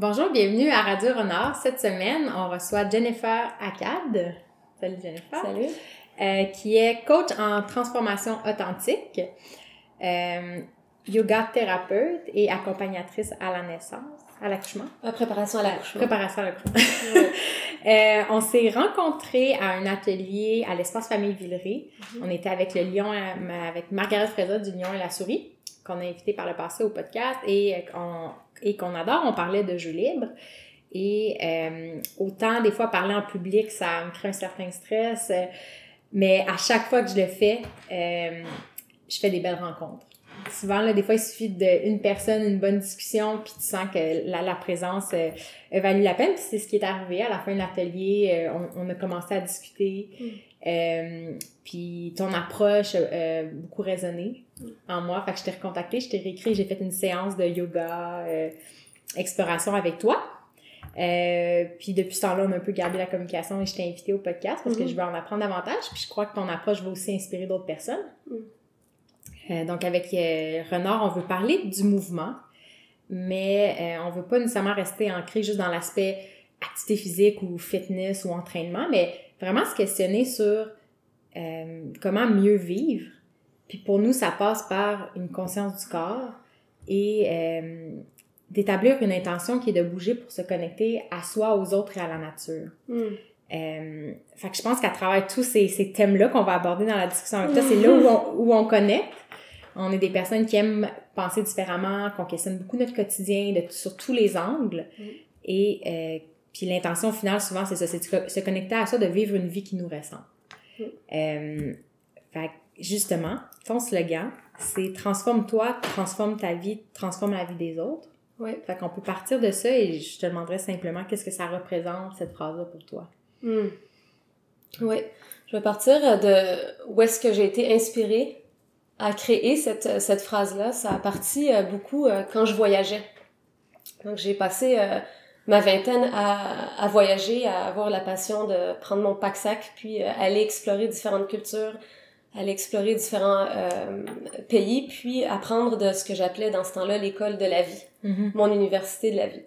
Bonjour, bienvenue à Radio Renard. Cette semaine, on reçoit Jennifer Akkad. Salut Jennifer. Salut. Euh, qui est coach en transformation authentique, euh, yoga thérapeute et accompagnatrice à la naissance, à l'accouchement. Euh, préparation à l'accouchement. Préparation à l'accouchement. Euh, on s'est rencontrés à un atelier à l'espace Famille Villeray. Mhm. On était avec le lion, avec Margaret Freza du Lion et la Souris, qu'on a invité par le passé au podcast et euh, qu'on et qu'on adore. On parlait de jeux libres. Et euh, autant des fois parler en public, ça me crée un certain stress, euh, mais à chaque fois que je le fais, euh, je fais des belles rencontres. Souvent, là, des fois, il suffit d'une personne, une bonne discussion, puis tu sens que la, la présence value la peine. Puis c'est ce qui est arrivé à la fin de l'atelier. on, on a commencé à discuter. Euh, puis ton approche euh, beaucoup résonné en moi. Fait que je t'ai recontacté, je t'ai réécrit, j'ai fait une séance de yoga, euh, exploration avec toi. Euh, puis depuis ce temps-là, on a un peu gardé la communication et je t'ai invité au podcast parce que Mhm. je veux en apprendre davantage. Puis je crois que ton approche va aussi inspirer d'autres personnes. Mhm. Euh, donc avec euh, Renard, on veut parler du mouvement, mais euh, on veut pas nécessairement rester ancré juste dans l'aspect activité physique ou fitness ou entraînement, mais vraiment se questionner sur euh, comment mieux vivre. Puis pour nous, ça passe par une conscience du corps et euh, d'établir une intention qui est de bouger pour se connecter à soi, aux autres et à la nature. Mm. Euh, fait que je pense qu'à travers tous ces, ces thèmes-là qu'on va aborder dans la discussion avec toi, c'est là où on, où on connecte. On est des personnes qui aiment penser différemment, qu'on questionne beaucoup notre quotidien de, sur tous les angles. Mm. Et euh, puis l'intention finale, souvent, c'est ça, c'est de se- connecter à ça, de vivre une vie qui nous ressemble. Mm. Euh, fait que, justement, ton slogan, c'est transforme-toi, transforme ta vie, transforme la vie des autres. Ouais. Fait qu'on peut partir de ça et je te demanderais simplement qu'est-ce que ça représente, cette phrase-là, pour toi? Mm. Ouais. Je vais partir de où est-ce que j'ai été inspirée à créer cette, cette phrase-là. Ça a parti euh, beaucoup euh, quand je voyageais. Donc, j'ai passé euh, ma vingtaine à, à voyager, à avoir la passion de prendre mon pack-sac, puis aller explorer différentes cultures, aller explorer différents euh, pays, puis apprendre de ce que j'appelais dans ce temps-là l'école de la vie. mon université de la vie.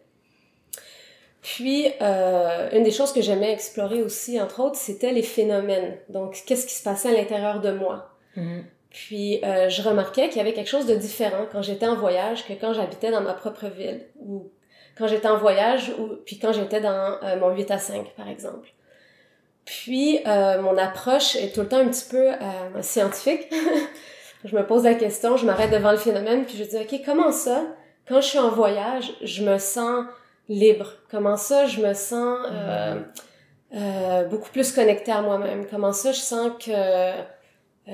Puis, euh, une des choses que j'aimais explorer aussi, entre autres, c'était les phénomènes. Donc, qu'est-ce qui se passait à l'intérieur de moi? Mhm. Puis, euh, je remarquais qu'il y avait quelque chose de différent quand j'étais en voyage que quand j'habitais dans ma propre ville. Ou quand j'étais en voyage, ou puis quand j'étais dans mon 8 à 5, par exemple. Puis, euh, mon approche est tout le temps un petit peu euh, scientifique. je me pose la question, je m'arrête devant le phénomène, puis je dis, OK, comment ça, quand je suis en voyage, je me sens libre? Comment ça, je me sens euh, euh, beaucoup plus connectée à moi-même? Comment ça, je sens que euh,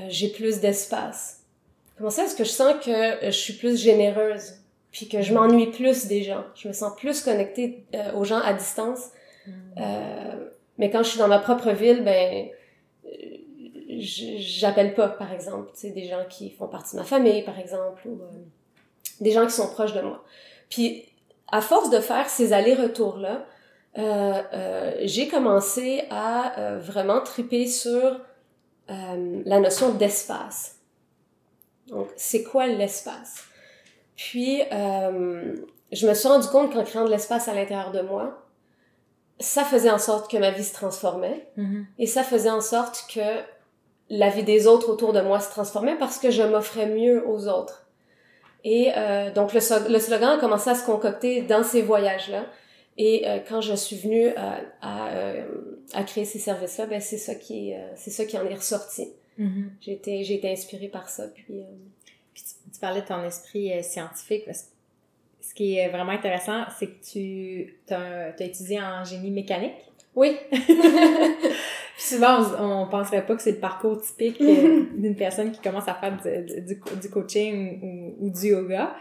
j'ai plus d'espace? Comment ça, est-ce que je sens que euh, je suis plus généreuse? Puis que je m'ennuie plus des gens? Je me sens plus connectée aux gens à distance? Euh, mais quand je suis dans ma propre ville, ben, j'appelle pas, par exemple, tu sais, des gens qui font partie de ma famille, par exemple, ou euh, des gens qui sont proches de moi. Puis, à force de faire ces allers-retours-là, euh, euh, j'ai commencé à vraiment triper sur la notion d'espace. Donc, c'est quoi l'espace? Puis, je me suis rendu compte qu'en créant de l'espace à l'intérieur de moi, ça faisait en sorte que ma vie se transformait Mhm. et ça faisait en sorte que la vie des autres autour de moi se transformait parce que je m'offrais mieux aux autres. Et euh, donc le, le slogan a commencé à se concocter dans ces voyages-là. Et euh, quand je suis venue euh, à, à créer ces services-là, ben c'est ça qui est, c'est ça qui en est ressorti. J'ai été, j'ai été inspirée par ça. Puis, euh, Puis tu, tu parlais de ton esprit scientifique. parce que ce qui est vraiment intéressant, c'est que tu as, étudié en génie mécanique. oui, souvent, on, on penserait pas que c'est le parcours typique euh, d'une personne qui commence à faire du, du, du coaching ou, ou du yoga.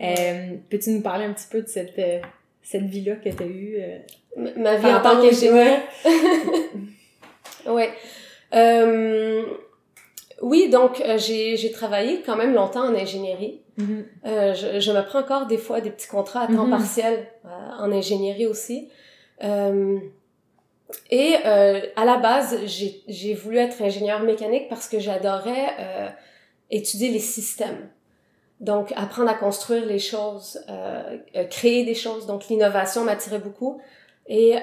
Euh, Peux-tu nous parler un petit peu de cette, euh, cette vie-là que tu as eue? euh, ma vie en tant qu'ingénieur. ouais. Euh, oui, donc euh, j'ai travaillé quand même longtemps en ingénierie. Mhm. Euh, je, je me prends encore des fois des petits contrats à temps Mhm. partiel euh, en ingénierie aussi. Et à la base, j'ai voulu être ingénieur mécanique parce que j'adorais étudier les systèmes. Donc, apprendre à construire les choses, créer des choses. Donc, l'innovation m'attirait beaucoup. Et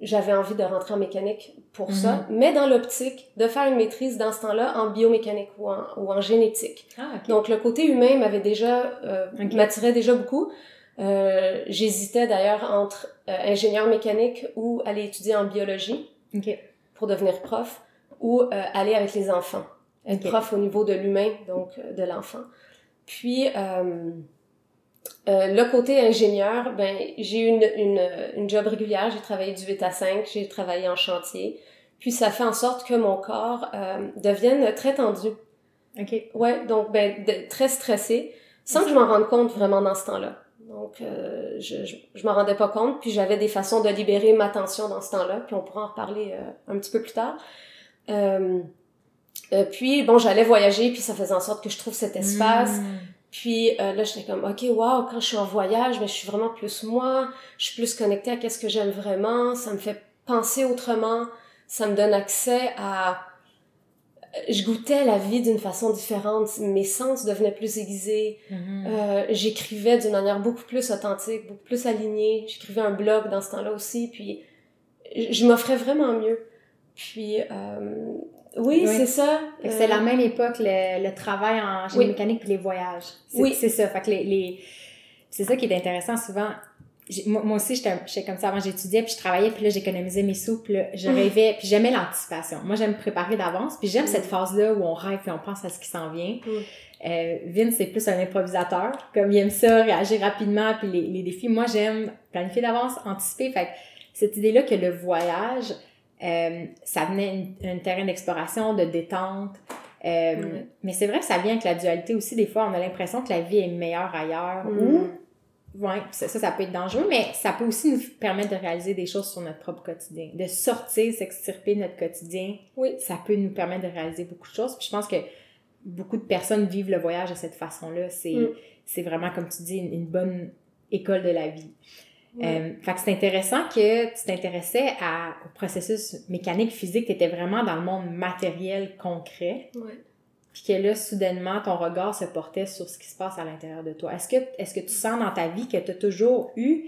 j'avais envie de rentrer en mécanique pour ça, Mhm. mais dans l'optique de faire une maîtrise dans ce temps-là en biomécanique ou en, ou en génétique. Ah. Donc, le côté humain m'avait déjà, euh, m'attirait déjà beaucoup. Euh, J'hésitais d'ailleurs entre euh, ingénieur mécanique ou aller étudier en biologie ok. pour devenir prof ou euh, aller avec les enfants Ok. prof au niveau de l'humain, donc euh, de l'enfant. Puis, euh, le côté ingénieur, ben, j'ai eu une, une, une job régulière, j'ai travaillé du 8 à 5, j'ai travaillé en chantier. Puis, ça fait en sorte que mon corps euh, devienne très tendu. Ok. Ouais, donc, ben, de- très stressé, sans que je m'en rende compte vraiment dans ce temps-là. Donc, euh, je, je, je m'en rendais pas compte, puis j'avais des façons de libérer ma tension dans ce temps-là, puis on pourra en reparler euh, un petit peu plus tard. Euh, euh, puis, bon, j'allais voyager, puis ça faisait en sorte que je trouve cet espace. Mm. Puis euh, là, j'étais comme, OK, wow, quand je suis en voyage, mais je suis vraiment plus moi, je suis plus connectée à qu'est-ce que j'aime vraiment, ça me fait penser autrement, ça me donne accès à... Je goûtais la vie d'une façon différente, mes sens devenaient plus aiguisés, Mhm. euh, j'écrivais d'une manière beaucoup plus authentique, beaucoup plus alignée, j'écrivais un blog dans ce temps-là aussi, puis je m'offrais vraiment mieux. Puis, euh, oui, Oui. c'est ça. Euh, c'est la même époque, le, le travail en génie Oui. mécanique puis les voyages. Oui. C'est ça. Fait que les, les- c'est ça qui est intéressant souvent. Moi, moi aussi, j'étais, comme ça avant, j'étudiais, puis je travaillais, puis là, j'économisais mes sous, puis là, je Mhm. rêvais, puis j'aimais l'anticipation. Moi, j'aime préparer d'avance, puis j'aime Mhm. cette phase-là où on rêve, puis on pense à ce qui s'en vient. Euh, Vince, c'est plus un improvisateur, comme il aime ça, réagir rapidement, puis les, les défis. Moi, j'aime planifier d'avance, anticiper. Fait que cette idée-là que le voyage, euh, ça venait un, terrain d'exploration, de détente. Euh. Mais c'est vrai que ça vient avec la dualité aussi. Des fois, on a l'impression que la vie est meilleure ailleurs. Mm. Ou, ouais, ça, ça, peut être dangereux, mais ça peut aussi nous permettre de réaliser des choses sur notre propre quotidien. De sortir, s'extirper de notre quotidien. Oui. Ça peut nous permettre de réaliser beaucoup de choses. Puis je pense que beaucoup de personnes vivent le voyage de cette façon-là. C'est Mm. vraiment, comme tu dis, une, une bonne école de la vie. Ouais. Euh, fait que c'est intéressant que tu t'intéressais à- au processus mécanique, physique, tu étais vraiment dans le monde matériel, concret, Ouais. puis que là, soudainement, ton regard se portait sur ce qui se passe à l'intérieur de toi. Est-ce que, est-ce que tu sens dans ta vie que tu as toujours eu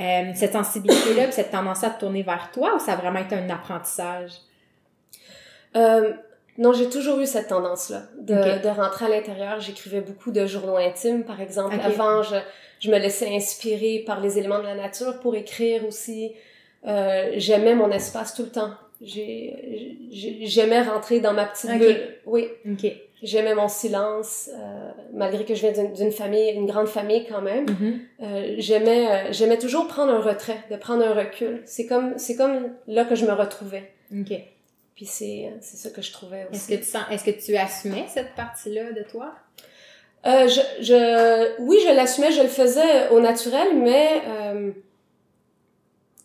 euh, cette sensibilité-là, cette tendance à te tourner vers toi, ou ça a vraiment été un apprentissage? Euh, non, j'ai toujours eu cette tendance-là de, de rentrer à l'intérieur. J'écrivais beaucoup de journaux intimes, par exemple. Avant, je, je me laissais inspirer par les éléments de la nature pour écrire aussi. Euh, J'aimais mon espace tout le temps. J'ai- j'ai- J'aimais rentrer dans ma petite Ok. bulle. Oui, OK. j'aimais mon silence, euh, malgré que je viens d'une- famille, une grande famille quand même. Mhm. Euh, j'aimais euh, j'aimais toujours prendre un retrait, de prendre un recul. C'est comme c'est comme là que je me retrouvais. OK. Puis c'est c'est ça que je trouvais aussi. Est-ce que tu sens, est-ce que tu assumais cette partie-là de toi? Euh, je, je, oui, je l'assumais, je le faisais au naturel, mais euh,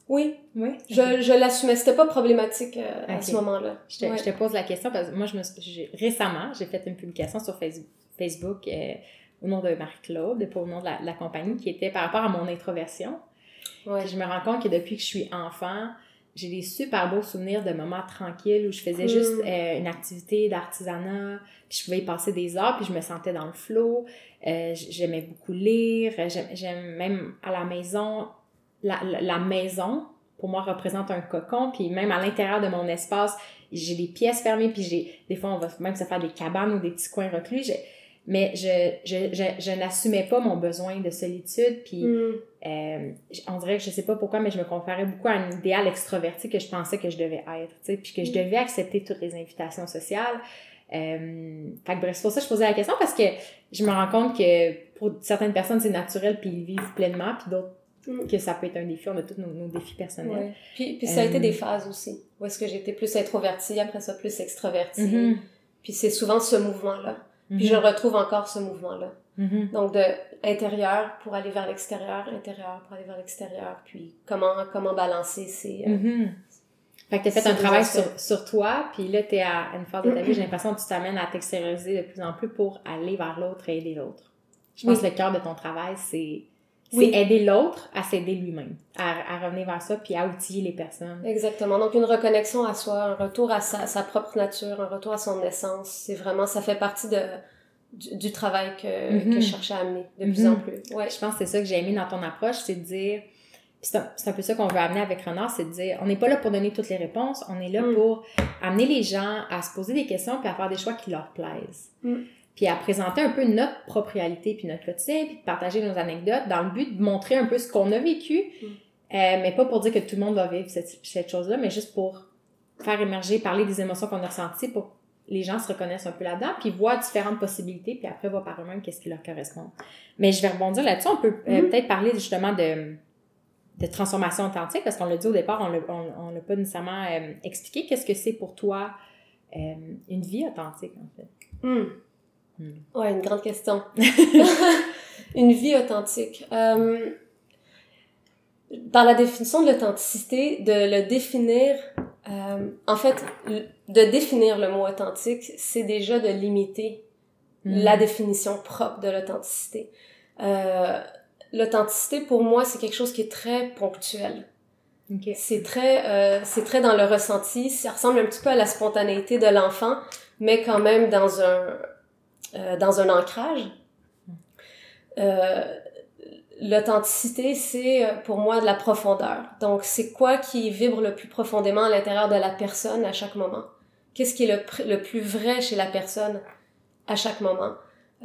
oui, Oui. je, je l'assumais. C'était pas problématique euh, à ce moment-là. Je te, Ouais. je te pose la question parce que moi, je me, j'ai- récemment, j'ai fait une publication sur Face- Facebook euh, au nom de Marie-Claude, pas au nom de la, la compagnie, qui était par rapport à mon introversion. Ouais. Puis je me rends compte que depuis que je suis enfant, j'ai des super beaux souvenirs de moments tranquilles où je faisais Mm. juste euh, une activité d'artisanat, puis je pouvais y passer des heures, puis je me sentais dans le flow. Euh, j'aimais beaucoup lire, j'aime, j'aime même à la maison, la, la, la maison, pour moi, représente un cocon, puis même à l'intérieur de mon espace, j'ai des pièces fermées, puis j'ai, des fois, on va même se faire des cabanes ou des petits coins reclus, j'ai- mais je, je, je, je n'assumais pas mon besoin de solitude, puis Mm. euh, on dirait que je sais pas pourquoi, mais je me comparais beaucoup à un idéal extroverti que je pensais que je devais être, tu sais, puis que je Mm. devais accepter toutes les invitations sociales. Euh, fait que bref, c'est pour ça que je posais la question parce que je me rends compte que pour certaines personnes, c'est naturel puis ils vivent pleinement, puis d'autres Mm. que ça peut être un défi. On a tous nos, nos défis personnels. Ouais. Puis, puis ça a été Euh, des phases aussi. Où est-ce que j'étais plus introvertie, après ça plus extravertie. Mhm. Puis c'est souvent ce mouvement-là. Puis Mhm. je retrouve encore ce mouvement-là. Mhm. Donc de intérieur pour aller vers l'extérieur, intérieur pour aller vers l'extérieur. Puis comment, comment balancer ces... euh, Mhm. Fait que t'as fait un travail sur, sur toi, puis là, t'es à une phase de ta vie, j'ai l'impression que tu t'amènes à t'extérioriser de plus en plus pour aller vers l'autre et aider l'autre. Je pense Oui. que le cœur de ton travail, c'est c'est aider l'autre à s'aider lui-même, à, à revenir vers ça, puis à outiller les personnes. Exactement. Donc, une reconnexion à soi, un retour à sa, sa propre nature, un retour à son essence. C'est vraiment, ça fait partie de, du, travail que, que je cherchais à amener de plus Mhm. en plus. Ouais. Je pense que c'est ça que j'ai aimé dans ton approche, c'est de dire. C'est un, un peu ça qu'on veut amener avec Renard, c'est de dire on n'est pas là pour donner toutes les réponses, on est là Mm. pour amener les gens à se poser des questions puis à faire des choix qui leur plaisent. Mm. Puis à présenter un peu notre propre réalité puis notre quotidien, puis de partager nos anecdotes dans le but de montrer un peu ce qu'on a vécu, Mm. euh, mais pas pour dire que tout le monde va vivre cette, cette chose-là, mais juste pour faire émerger, parler des émotions qu'on a ressenties pour que les gens se reconnaissent un peu là-dedans, puis voient différentes possibilités, puis après voient par eux-mêmes qu'est-ce qui leur correspond. Mais je vais rebondir là-dessus. On peut euh, Mhm. peut-être parler justement de, de transformation authentique, parce qu'on l'a dit au départ, on l'a on, on l'a pas nécessairement euh, expliqué. Qu'est-ce que c'est pour toi euh, une vie authentique, en fait? Hmm. Hmm. Ouais, une grande question. une vie authentique. Euh, par la définition de l'authenticité, de le définir, euh, en fait, de définir le mot authentique, c'est déjà de limiter Mm. la définition propre de l'authenticité. Euh, l'authenticité, pour moi, c'est quelque chose qui est très ponctuel. Ok. C'est très, euh, c'est très dans le ressenti. Ça ressemble un petit peu à la spontanéité de l'enfant, mais quand même dans un, euh, dans un ancrage. Euh, L'authenticité, c'est euh, pour moi de la profondeur. Donc, c'est quoi qui vibre le plus profondément à l'intérieur de la personne à chaque moment? Qu'est-ce qui est le, le plus vrai chez la personne à chaque moment?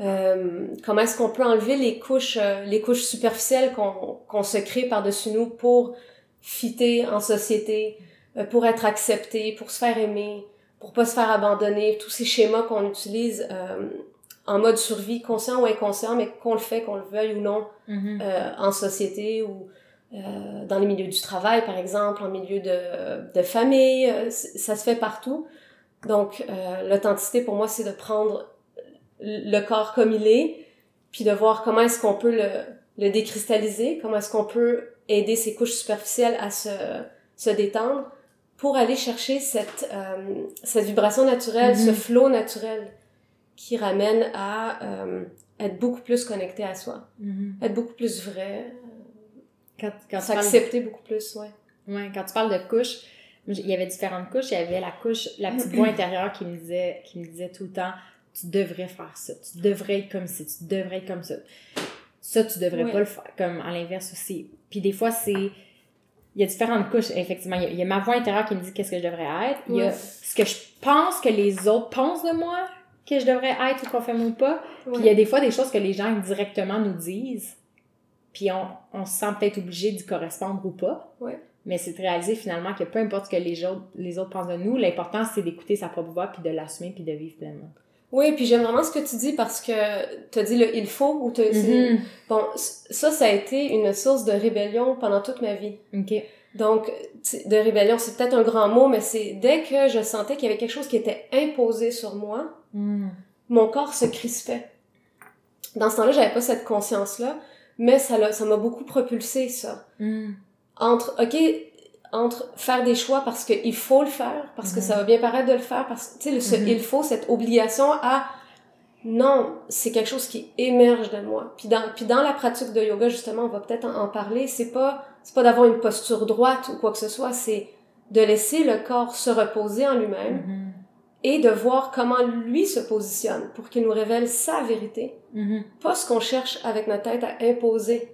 Euh, comment est-ce qu'on peut enlever les couches, euh, les couches superficielles qu'on qu'on se crée par-dessus nous pour fitter en société, pour être accepté, pour se faire aimer, pour pas se faire abandonner, tous ces schémas qu'on utilise euh, en mode survie, conscient ou inconscient, mais qu'on le fait, qu'on le veuille ou non, Mhm. euh, en société ou euh, dans les milieux du travail, par exemple, en milieu de, de famille, euh, ça se fait partout. Donc, euh, l'authenticité, pour moi, c'est de prendre le corps comme il est, puis de voir comment est-ce qu'on peut le, le décristalliser, comment est-ce qu'on peut aider ces couches superficielles à se, se détendre pour aller chercher cette, euh, cette vibration naturelle, Mhm. ce flow naturel qui ramène à euh, être beaucoup plus connecté à soi, Mhm. être beaucoup plus vrai, Quand, quand parles s'accepter beaucoup plus, ouais. Ouais, quand tu parles de couches, il y avait différentes couches. Il y avait la couche, la petite voix intérieure qui me disait, qui me disait tout le temps, tu devrais faire ça, tu devrais être comme ci, tu devrais être comme ça. Ça, tu devrais Ouais. pas le faire, comme à l'inverse aussi. Puis des fois, c'est, il y a différentes couches, effectivement. Il y a, il y a ma voix intérieure qui me dit qu'est-ce que je devrais être. Il y a Ouais. ce que je pense que les autres pensent de moi, que je devrais être ou conforme ou pas. Puis il y a des fois des choses que les gens directement nous disent, puis on, on se sent peut-être obligé d'y correspondre ou pas. Ouais. Mais c'est de réaliser finalement que peu importe ce que les autres, les autres pensent de nous, l'important c'est d'écouter sa propre voix, puis de l'assumer, puis de vivre pleinement. Oui, puis j'aime vraiment ce que tu dis parce que t'as dit le il faut ou t'as Mhm. Bon, c- ça, ça a été une source de rébellion pendant toute ma vie. OK. Donc, tu- de rébellion, c'est peut-être un grand mot, mais c'est dès que je sentais qu'il y avait quelque chose qui était imposé sur moi, Mm. mon corps se crispait. Dans ce temps-là, j'avais pas cette conscience-là, mais ça m'a beaucoup propulsé, ça. Mm. Entre, ok, entre faire des choix parce qu'il faut le faire, parce que ça va bien paraître de le faire, parce que, tu sais, ce Mhm. il faut, cette obligation à, non, c'est quelque chose qui émerge de moi. Puis dans, puis dans la pratique de yoga, justement, on va peut-être en, en parler, c'est pas, c'est pas d'avoir une posture droite ou quoi que ce soit, c'est de laisser le corps se reposer en lui-même Mhm. Et de voir comment lui se positionne pour qu'il nous révèle sa vérité, Mhm. pas ce qu'on cherche avec notre tête à imposer.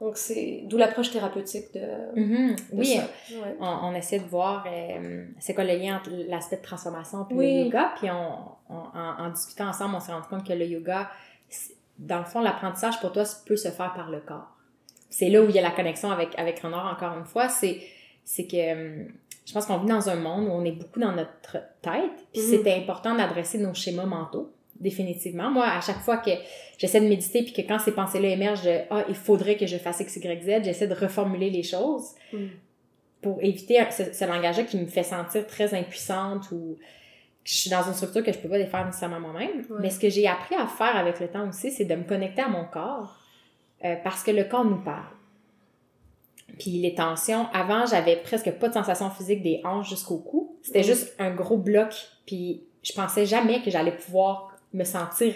Donc c'est d'où l'approche thérapeutique de, Mhm. de Oui, ça. Ouais. on, on essaie de voir euh, c'est quoi le lien entre l'aspect de transformation et Oui. le yoga. Puis on, on- en, en discutant ensemble, on s'est rendu compte que le yoga, dans le fond, l'apprentissage pour toi peut se faire par le corps. C'est là où il y a la connexion avec, avec Renard, encore une fois. C'est, c'est que euh, je pense qu'on vit dans un monde où on est beaucoup dans notre tête. Puis Mhm. c'était important d'adresser nos schémas mentaux. Définitivement. Moi, à chaque fois que j'essaie de méditer, puis que quand ces pensées-là émergent de Ah, il faudrait que je fasse X, Y, Z, j'essaie de reformuler les choses Mm. pour éviter ce, ce langage-là qui me fait sentir très impuissante ou que je suis dans une structure que je peux pas défaire nécessairement moi-même. Ouais. Mais ce que j'ai appris à faire avec le temps aussi, c'est de me connecter à mon corps euh, parce que le corps nous parle. Puis les tensions, avant, j'avais presque pas de sensation physique des hanches jusqu'au cou. C'était Mm. juste un gros bloc. Puis je pensais jamais que j'allais pouvoir me sentir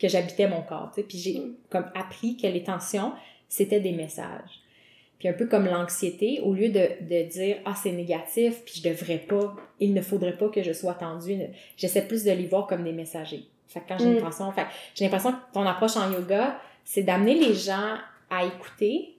que j'habitais mon corps. tu sais. Puis j'ai Mm. comme appris que les tensions, c'était des messages. Puis un peu comme l'anxiété, au lieu de, de dire ah c'est négatif, puis je devrais pas, il ne faudrait pas que je sois tendue, j'essaie plus de les voir comme des messagers. Fait que quand j'ai une Mm. tension, fait que j'ai l'impression que ton approche en yoga, c'est d'amener les gens à écouter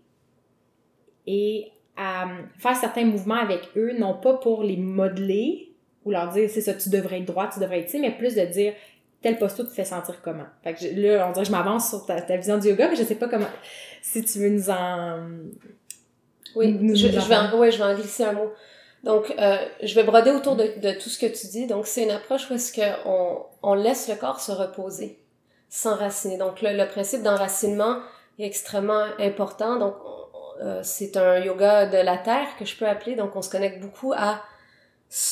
et à faire certains mouvements avec eux, non pas pour les modeler ou leur dire c'est ça, tu devrais être droit, tu devrais être ici, mais plus de dire telle posture te fait sentir comment. Fait que je- là, on dirait que je m'avance sur ta, ta vision du yoga, mais je sais pas comment. Si tu veux nous en. Oui, Nous- je, nous je vais en, ouais, je vais en glisser un mot. Donc, euh, je vais broder autour de, de tout ce que tu dis. Donc, c'est une approche où est-ce qu'on on laisse le corps se reposer, s'enraciner. Donc, le, le principe d'enracinement est extrêmement important. Donc, on- euh, c'est un yoga de la terre que je peux appeler. Donc, on se connecte beaucoup à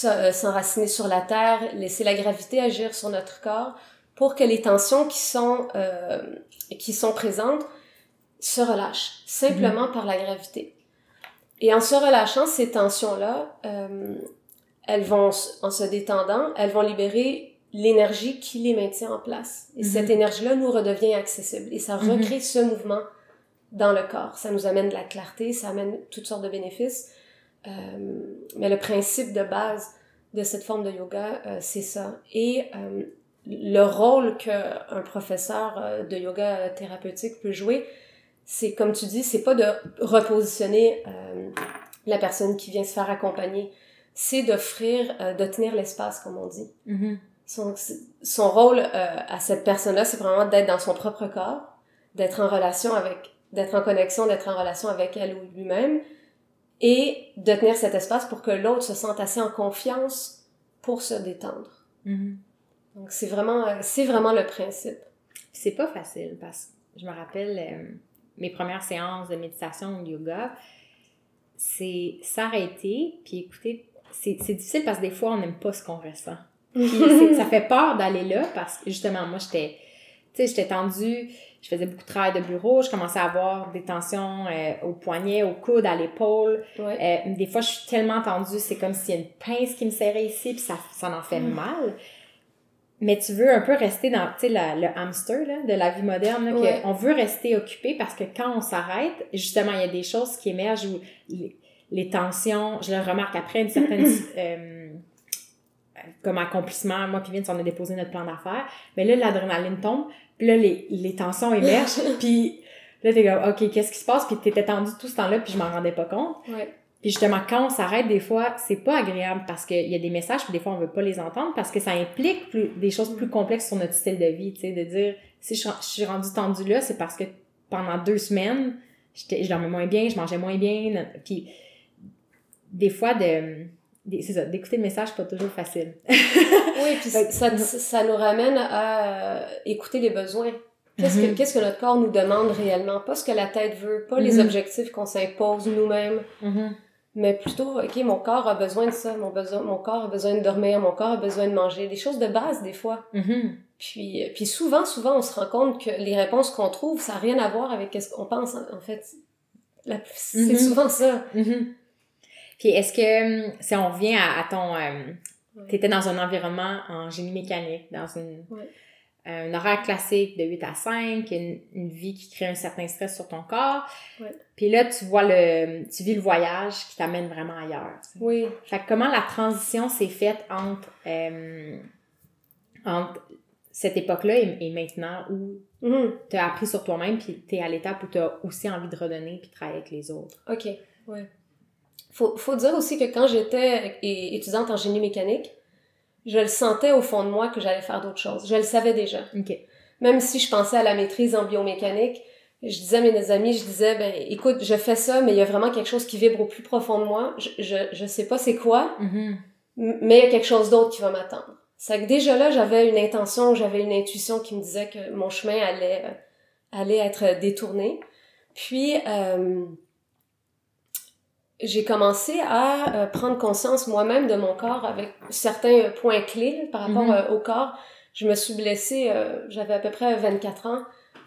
euh, s'enraciner sur la terre, laisser la gravité agir sur notre corps pour que les tensions qui sont, euh, qui sont présentes se relâchent simplement par la gravité. Et en se relâchant, ces tensions-là, euh, elles vont, en se détendant, elles vont libérer l'énergie qui les maintient en place. Et Mhm. cette énergie-là nous redevient accessible. Et ça Mhm. recrée ce mouvement dans le corps. Ça nous amène de la clarté, ça amène toutes sortes de bénéfices. Euh, mais le principe de base de cette forme de yoga, euh, c'est ça. Et euh, le rôle qu'un professeur de yoga thérapeutique peut jouer, c'est comme tu dis, c'est pas de repositionner la personne qui vient se faire accompagner, c'est d'offrir, de tenir l'espace, comme on dit. Mhm. Son, son rôle à cette personne-là, c'est vraiment d'être dans son propre corps, d'être en relation avec, d'être en connexion, d'être en relation avec elle ou lui-même, et de tenir cet espace pour que l'autre se sente assez en confiance pour se détendre. Mhm. Donc c'est vraiment, euh, c'est vraiment le principe. C'est pas facile parce que je me rappelle euh, mes premières séances de méditation ou de yoga, c'est s'arrêter puis écouter. C'est difficile parce que des fois, on n'aime pas ce qu'on ressent. Puis ça fait peur d'aller là parce que justement, moi, j'étais, tu sais, j'étais tendue, je faisais beaucoup de travail de bureau, je commençais à avoir des tensions euh, au poignet, au coude, à l'épaule. Ouais. Euh, des fois, je suis tellement tendue, c'est comme s'il y a une pince qui me serrait ici, puis ça, ça en fait Mm. mal. Mais tu veux un peu rester dans, tu sais, le hamster là, de la vie moderne, là, Ouais. on veut rester occupé parce que quand on s'arrête, justement, il y a des choses qui émergent où les, les tensions, je le remarque après une certaine euh, comme accomplissement, moi puis Vince, on a déposé notre plan d'affaires, mais là, l'adrénaline tombe, puis là, les, les tensions émergent, puis là, t'es comme, OK, qu'est-ce qui se passe? Puis t'étais tendu tout ce temps-là, puis je m'en rendais pas compte. Ouais. Puis justement, quand on s'arrête, des fois, c'est pas agréable parce qu'il y a des messages, puis des fois, on veut pas les entendre parce que ça implique plus, des choses plus complexes sur notre style de vie, tu sais, de dire, si je, je suis rendue tendue là, c'est parce que pendant deux semaines, j'étais- je dormais moins bien, je mangeais moins bien, puis des fois, de, c'est ça, d'écouter le message, pas toujours facile. Oui, puis ça, ça nous ramène à euh, écouter les besoins. Qu'est-ce Mhm. que, qu'est-ce que notre corps nous demande réellement? Pas ce que la tête veut, pas les Mhm. objectifs qu'on s'impose nous-mêmes, Mhm. mais plutôt, OK, mon corps a besoin de ça, mon, besoin, mon corps a besoin de dormir, mon corps a besoin de manger, des choses de base des fois. Mhm. Puis, euh, puis souvent, souvent, on se rend compte que les réponses qu'on trouve, ça n'a rien à voir avec ce qu'on pense, en fait. C'est Mhm. souvent ça. Puis est-ce que, hum, si on revient à, à ton... euh, Ouais. T'étais dans un environnement en génie mécanique, dans une, Ouais. un horaire classique de 8 à 5, une, une vie qui crée un certain stress sur ton corps. Ouais. Puis là, tu vois le... Tu vis le voyage qui t'amène vraiment ailleurs. tu. Oui. Fait que comment la transition s'est faite entre, euh, entre cette époque-là et, et maintenant où Mhm. tu as appris sur toi-même puis tu es à l'étape où tu as aussi envie de redonner puis de travailler avec les autres? OK, ouais. Faut, faut dire aussi que quand j'étais étudiante en génie mécanique, je le sentais au fond de moi que j'allais faire d'autres choses. Je le savais déjà. OK. Même si je pensais à la maîtrise en biomécanique, je disais à mes amis, je disais, ben, écoute, je fais ça, mais il y a vraiment quelque chose qui vibre au plus profond de moi. Je, je, je sais pas c'est quoi, Mhm. m- mais il y a quelque chose d'autre qui va m'attendre. C'est que déjà là, j'avais une intention, j'avais une intuition qui me disait que mon chemin allait, euh, allait être détourné. Puis, euh, j'ai commencé à euh, prendre conscience moi-même de mon corps avec certains points clés par rapport Mhm. euh, au corps. Je me suis blessée, euh, j'avais à peu près 24 ans,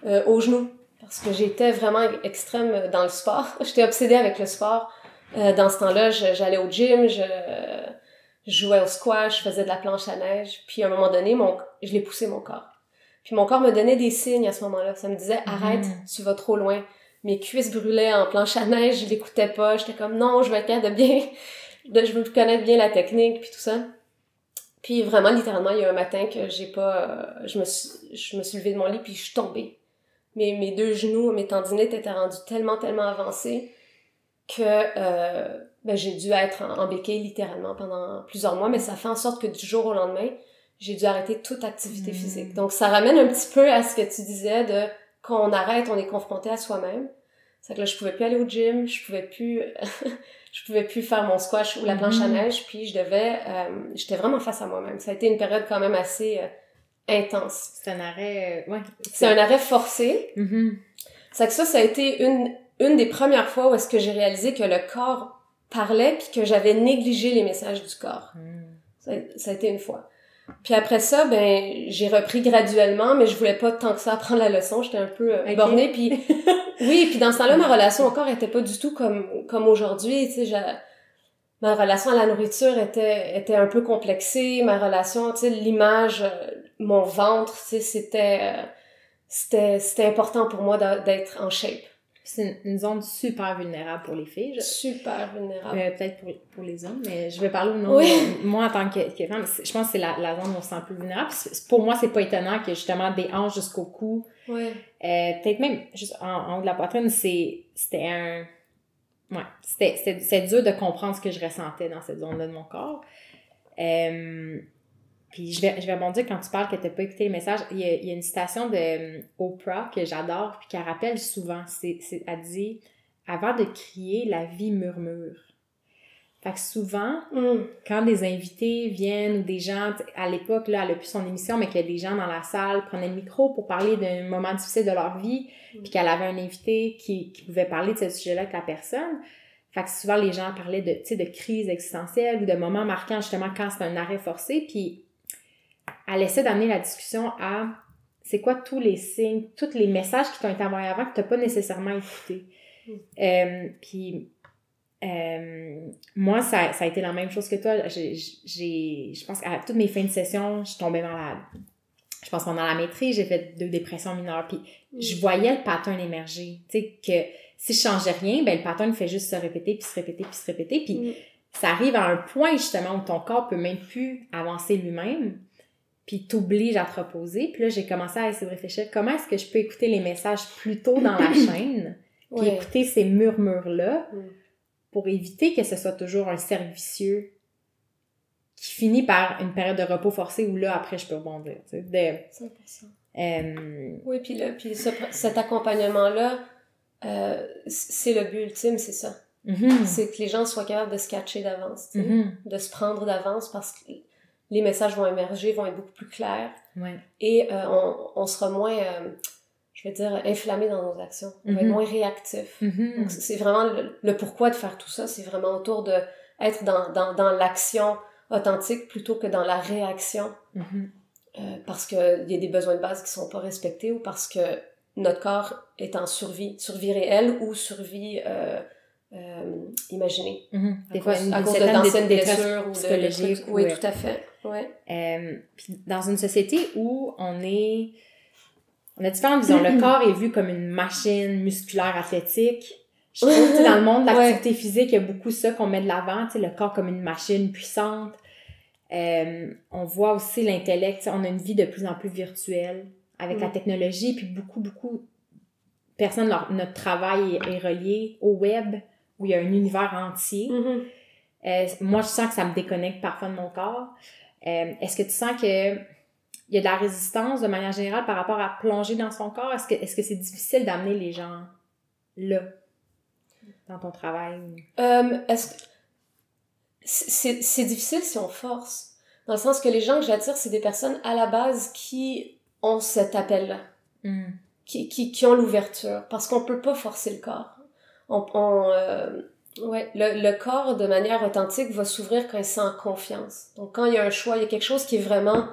euh, au genou, parce que j'étais vraiment extrême dans le sport. J'étais obsédée avec le sport. Euh, dans ce temps-là, j'allais au gym, je, je jouais au squash, je faisais de la planche à neige. Puis à un moment donné, mon, je l'ai poussé mon corps. Puis mon corps me donnait des signes à ce moment-là. Ça me disait arrête, Mhm. tu vas trop loin. Mes cuisses brûlaient en planche à neige, je l'écoutais pas. J'étais comme non, je vais être de bien, de, je veux connaître bien la technique puis tout ça. Puis vraiment, littéralement, il y a un matin que j'ai pas... euh, je, me suis, je me suis levée de mon lit, puis je suis tombée. Mes, mes deux genoux, mes tendinites étaient rendus tellement, tellement avancés que euh, ben, j'ai dû être en, en béquille littéralement pendant plusieurs mois, mais ça fait en sorte que du jour au lendemain, j'ai dû arrêter toute activité Mm. physique. Donc ça ramène un petit peu à ce que tu disais de quand on arrête, on est confronté à soi-même. C'est que là, je pouvais plus aller au gym, je pouvais plus, je pouvais plus faire mon squash ou la planche à neige, puis je devais, euh, j'étais vraiment face à moi-même. Ça a été une période quand même assez euh, intense. C'est un arrêt. euh, ouais. C'est un arrêt forcé. Mhm. C'est que ça, ça a été une, une des premières fois où est-ce que j'ai réalisé que le corps parlait puis que j'avais négligé les messages du corps. Ça, ça a été une fois. Puis après ça, ben, j'ai repris graduellement, mais je voulais pas tant que ça apprendre la leçon. J'étais un peu euh, bornée. Puis oui, puis dans ce temps-là, ma relation corps était pas du tout comme comme aujourd'hui. Tu sais, ma relation à la nourriture était était un peu complexée. Ma relation, tu sais, l'image, euh, mon ventre, tu sais, c'était euh, c'était c'était important pour moi d'être en shape. C'est une, une zone super vulnérable pour les filles. je- Super vulnérable. Euh, Peut-être pour, pour les hommes, mais je vais parler au nom. Oui. de- moi, en tant que, que femme, je pense que c'est la, la zone où on se sent plus vulnérable. Pour moi, c'est pas étonnant que justement des hanches jusqu'au cou, Ouais. euh, peut-être même juste en, en haut de la poitrine, c'est, c'était un. Ouais, c'était dur de comprendre ce que je ressentais dans cette zone-là de mon corps. Euh, puis je vais, je vais rebondir quand tu parles que tu n'as pas écouté les messages. Il y a, il y a une citation de euh, Oprah que j'adore puis qu'elle rappelle souvent. C'est, c'est, elle dit Avant de crier, la vie murmure. Fait que souvent, Hum. quand des invités viennent ou des gens, à l'époque, là, elle a plus son émission, mais qu'il y a des gens dans la salle prenaient le micro pour parler d'un moment difficile de leur vie, Mm. puis qu'elle avait un invité qui, qui pouvait parler de ce sujet-là avec la personne. Fait que souvent, les gens parlaient de, tu sais, de crise existentielle ou de moments marquants, justement, quand c'est un arrêt forcé, puis elle essaie d'amener la discussion à c'est quoi tous les signes, tous les messages qui t'ont été envoyés avant que tu n'as pas nécessairement écouté. Mm. Euh, puis euh, moi, ça, ça a été la même chose que toi. J'ai, je pense qu'à toutes mes fins de session, je tombais malade. Je pense pendant la maîtrise, j'ai fait deux dépressions mineures. Puis je voyais le pattern émerger. Tu sais, que si je changeais rien, ben le pattern fait juste se répéter, puis se répéter, puis se répéter. Puis Mm. ça arrive à un point, justement, où ton corps peut même plus avancer lui-même, puis t'oblige à te reposer. Puis là, j'ai commencé à essayer de réfléchir, comment est-ce que je peux écouter les messages plus tôt dans la chaîne, puis Ouais. écouter ces murmures-là, Mm. pour éviter que ce soit toujours un cercle vicieux qui finit par une période de repos forcé où là, après, je peux rebondir. tu sais. De, 100%. euh, Oui, puis, là, puis ce- cet accompagnement-là, euh, c'est le but ultime, c'est ça. mhm, C'est que les gens soient capables de se catcher d'avance, mhm, de se prendre d'avance parce que les messages vont émerger, vont être beaucoup plus clairs ouais. et euh, on, on sera moins, euh, je vais dire, inflammé dans nos actions. On va être Mhm. moins réactif. Donc, c'est vraiment le, le pourquoi de faire tout ça, c'est vraiment autour de être dans, dans, dans l'action authentique plutôt que dans la réaction mhm. euh, parce qu'il y a des besoins de base qui sont pas respectés ou parce que notre corps est en survie, survie réelle ou survie euh, imaginée. Mhm. À Des cause, fois, une, à une cause de d'anciennes blessures ou de, de psychologique. trucs. Oui, ou, tout à fait. Ouais. Euh, puis dans une société où on est... On a différentes visions. Le corps est vu comme une machine musculaire athlétique. Je trouve que dans le monde de l'activité physique, il y a beaucoup ça qu'on met de l'avant, le corps comme une machine puissante. Euh, on voit aussi l'intellect, on a une vie de plus en plus virtuelle avec la Mm. technologie, puis beaucoup, beaucoup personnes, leur- notre travail est, est relié au web, où il y a un univers entier. Mhm. Euh, moi, je sens que ça me déconnecte parfois de mon corps. Euh, Est-ce que tu sens que il y a de la résistance de manière générale par rapport à plonger dans son corps? Est-ce que est-ce que c'est difficile d'amener les gens là, dans ton travail? Euh, est-ce que- c'est c'est difficile si on force. Dans le sens que les gens que j'attire, c'est des personnes à la base qui ont cet appel-là. Hmm. qui, qui, qui ont l'ouverture, parce qu'on peut pas forcer le corps. On, on, euh, ouais, le, le corps, de manière authentique, va s'ouvrir quand il sent en confiance. Donc, quand il y a un choix, il y a quelque chose qui est vraiment,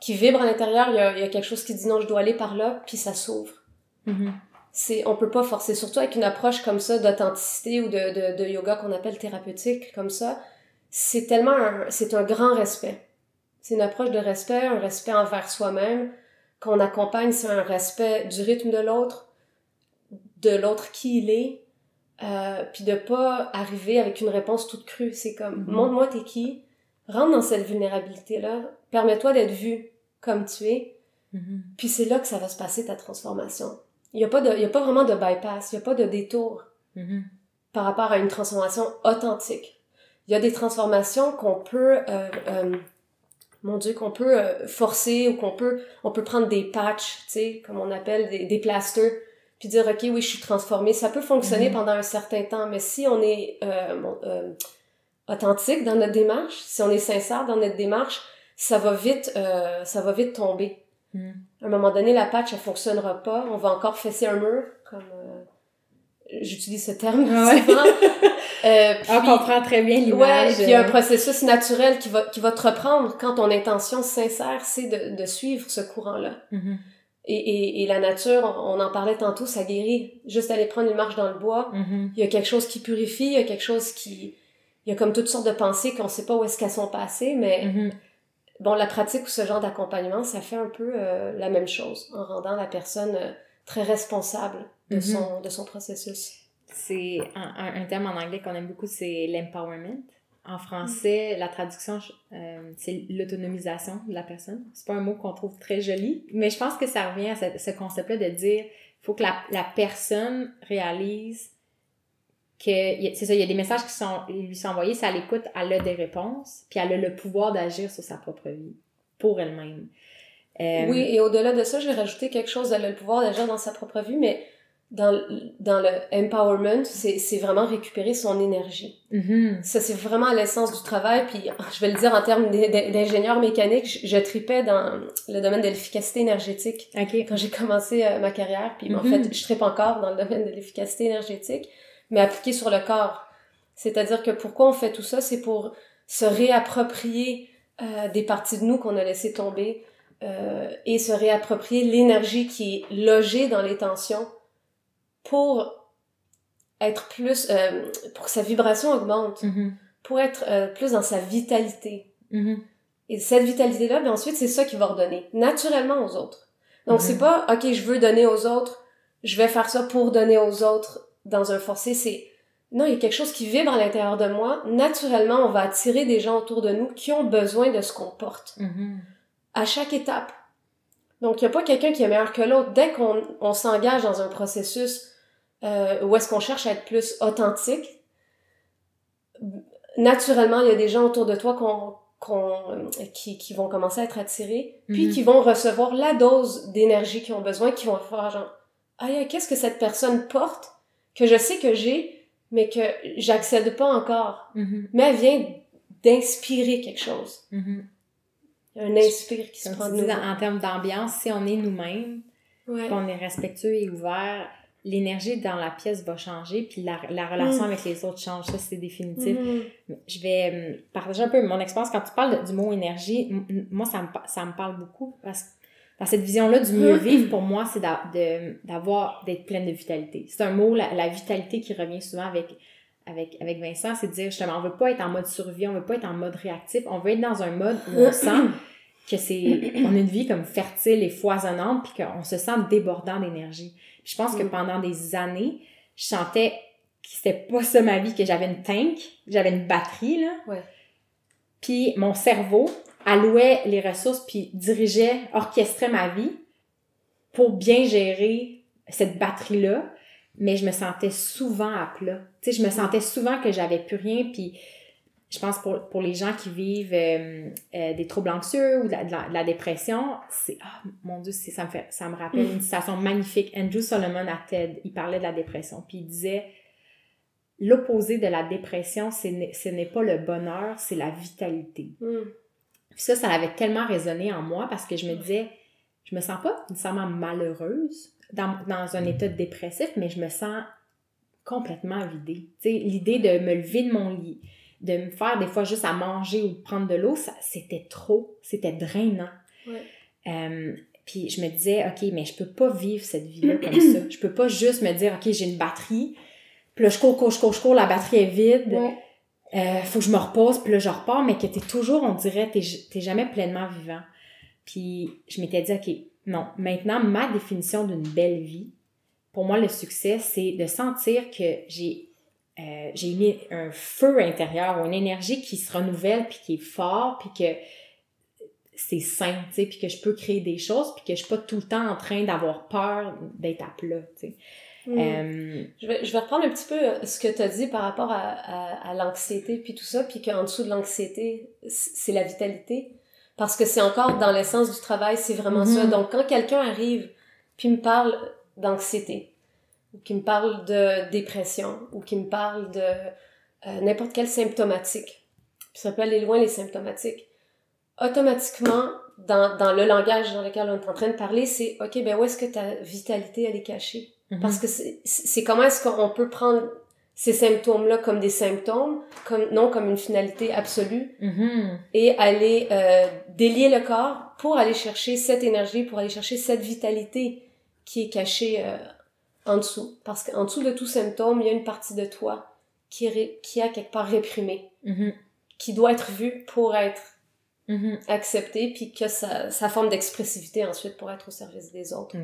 qui vibre à l'intérieur, il y a, il y a quelque chose qui dit non, je dois aller par là, puis ça s'ouvre. Mhm. C'est, on peut pas forcer, surtout avec une approche comme ça d'authenticité ou de, de, de yoga qu'on appelle thérapeutique, comme ça. C'est tellement un, c'est un grand respect. C'est une approche de respect, un respect envers soi-même, qu'on accompagne, c'est un respect du rythme de l'autre, de l'autre qui il est, euh, puis de pas arriver avec une réponse toute crue. C'est comme, Mhm. montre-moi t'es qui, rentre dans cette vulnérabilité-là, permets-toi d'être vu comme tu es, Mhm. puis c'est là que ça va se passer ta transformation. Il n'y a, pas de- y a pas vraiment de bypass, il n'y a pas de détour Mhm. par rapport à une transformation authentique. Il y a des transformations qu'on peut, euh, euh, mon Dieu, qu'on peut euh, forcer ou qu'on peut, on peut prendre des patchs, tu sais, comme on appelle des, des plasters, puis dire ok oui je suis transformée. Ça peut fonctionner Mhm. pendant un certain temps, mais si on est euh, euh, authentique dans notre démarche, si on est sincère dans notre démarche, ça va vite, euh, ça va vite tomber. Mhm. À un moment donné, la patch, elle fonctionnera pas. On va encore fesser un mur, comme euh, j'utilise ce terme Ouais. souvent. Euh, puis, Ah, on comprend très bien ouais, l'image. puis il y a un processus naturel qui va, qui va te reprendre quand ton intention sincère, c'est de, de suivre ce courant-là. mhm. Et, et, et la nature, on en parlait tantôt, ça guérit. Juste aller prendre une marche dans le bois, Mhm. il y a quelque chose qui purifie, il y a quelque chose qui... Il y a comme toutes sortes de pensées qu'on sait pas où est-ce qu'elles sont passées, mais Mhm. bon, la pratique ou ce genre d'accompagnement, ça fait un peu euh, la même chose, en rendant la personne euh, très responsable de, Mhm. son, de son processus. C'est un- un terme en anglais qu'on aime beaucoup, c'est l'empowerment. En français, la traduction, euh, c'est l'autonomisation de la personne. C'est pas un mot qu'on trouve très joli, mais je pense que ça revient à ce, ce concept-là de dire il faut que la, personne réalise que c'est ça, il y a des messages qui sont lui sont envoyés, ça l'écoute, elle a des réponses, puis elle a le pouvoir d'agir sur sa propre vie pour elle-même. Euh, Oui, et au-delà de ça, je vais rajouter quelque chose, elle a le pouvoir d'agir dans sa propre vie, mais dans, dans le empowerment, c'est c'est vraiment récupérer son énergie. mhm, Ça, c'est vraiment l'essence du travail. Puis, je vais le dire en termes d'in- d'in- d'ingénieur mécanique, je, je tripais dans le domaine de l'efficacité énergétique Ok. quand j'ai commencé euh, ma carrière. Puis, en Mhm. fait, je tripe encore dans le domaine de l'efficacité énergétique, mais appliqué sur le corps. C'est-à-dire que pourquoi on fait tout ça, c'est pour se réapproprier euh, des parties de nous qu'on a laissé tomber euh, et se réapproprier l'énergie qui est logée dans les tensions pour être plus, euh, pour que sa vibration augmente, Mhm, pour être euh, plus dans sa vitalité. mhm, Et cette vitalité-là, ben ensuite, c'est ça qui va redonner naturellement aux autres. Donc, Mhm. c'est pas, OK, je veux donner aux autres, je vais faire ça pour donner aux autres dans un forcé. C'est, non, il y a quelque chose qui vibre à l'intérieur de moi. Naturellement, on va attirer des gens autour de nous qui ont besoin de ce qu'on porte à chaque étape. Donc, il n'y a pas quelqu'un qui est meilleur que l'autre. Dès qu'on on s'engage dans un processus euh, où est-ce qu'on cherche à être plus authentique, naturellement, il y a des gens autour de toi qu'on, qu'on, euh, qui, qui vont commencer à être attirés, puis Mhm. qui vont recevoir la dose d'énergie qu'ils ont besoin, qui vont faire genre, aïe, qu'est-ce que cette personne porte, que je sais que j'ai, mais que j'accède pas encore. Mhm, Mais elle vient d'inspirer quelque chose. y a un inspire qui se Comme prend tu dis, en termes d'ambiance, si on est nous-mêmes, Ouais. qu'on est respectueux et ouvert, l'énergie dans la pièce va changer, puis la, la relation Mm. avec les autres change. Ça, c'est définitif. Mhm. Je vais euh, partager un peu mon expérience. Quand tu parles du mot énergie, moi, ça me, ça me parle beaucoup parce que dans cette vision-là du mieux vivre, pour moi, c'est d'avoir, d'être pleine de vitalité. C'est un mot, la, la vitalité, qui revient souvent avec, avec, avec Vincent, c'est de dire justement, on veut pas être en mode survie, on veut pas être en mode réactif, on veut être dans un mode où on sent que c'est, on a une vie comme fertile et foisonnante, puis qu'on se sent débordant d'énergie. Je pense que Mm. pendant des années, je sentais que c'était pas ça ma vie, que j'avais une tank, j'avais une batterie, là. Ouais. Puis mon cerveau allouait les ressources, puis dirigeait, orchestrait ma vie pour bien gérer cette batterie-là, mais je me sentais souvent à plat. Tu sais, je me sentais souvent que j'avais plus rien, puis je pense pour, pour les gens qui vivent euh, euh, des troubles anxieux ou de la, de la- de la dépression, c'est ah mon dieu, ça me fait ça me rappelle Mm. une citation magnifique. Andrew Solomon à TED, il parlait de la dépression, puis il disait l'opposé de la dépression, ce n'est pas le bonheur, c'est la vitalité. Puis ça, ça avait tellement résonné en moi parce que je me disais, je me sens pas nécessairement malheureuse dans, dans un état dépressif, mais je me sens complètement vidée. Tu sais, l'idée de me lever de mon lit, de me faire des fois juste à manger ou de prendre de l'eau, ça, c'était trop, c'était drainant. Ouais. Euh, puis je me disais, OK, mais je peux pas vivre cette vie-là comme ça. Je peux pas juste me dire, OK, j'ai une batterie, puis là, je cours, cours, je cours, je cours, la batterie est vide, Ouais. euh, faut que je me repose, puis là, je repars, mais que t'es toujours, on dirait, t'es, t'es jamais pleinement vivant. Puis je m'étais dit, OK, non, maintenant, ma définition d'une belle vie, pour moi, le succès, c'est de sentir que j'ai euh, j'ai mis un feu intérieur ou une énergie qui se renouvelle puis qui est fort puis que c'est sain, tu sais, puis que je peux créer des choses puis que je suis pas tout le temps en train d'avoir peur d'être à plat, tu sais. Mm. Euh, je, vais, je vais reprendre un petit peu euh, ce que tu as dit par rapport à, à, l'anxiété puis tout ça, puis qu'en dessous de l'anxiété, c'est la vitalité. Parce que c'est encore dans l'essence du travail, c'est vraiment ça. Mm-hmm. Donc quand quelqu'un arrive puis me parle d'anxiété, ou qui me parle de dépression, ou qui me parle de euh, n'importe quelle symptomatique, puis ça peut aller loin les symptomatiques, automatiquement, dans, dans le langage dans lequel on est en train de parler, c'est OK, ben où est-ce que ta vitalité, elle est cachée? Mm-hmm. Parce que c'est comment est-ce qu'on peut prendre ces symptômes-là comme des symptômes, comme, non comme une finalité absolue, mm-hmm. et aller euh, délier le corps pour aller chercher cette énergie, pour aller chercher cette vitalité qui est cachée euh, en dessous. Parce qu'en dessous de tout symptôme, il y a une partie de toi qui, est, qui a quelque part réprimée, mm-hmm. qui doit être vue pour être mm-hmm. acceptée, puis que sa, sa forme d'expressivité ensuite pour être au service des autres.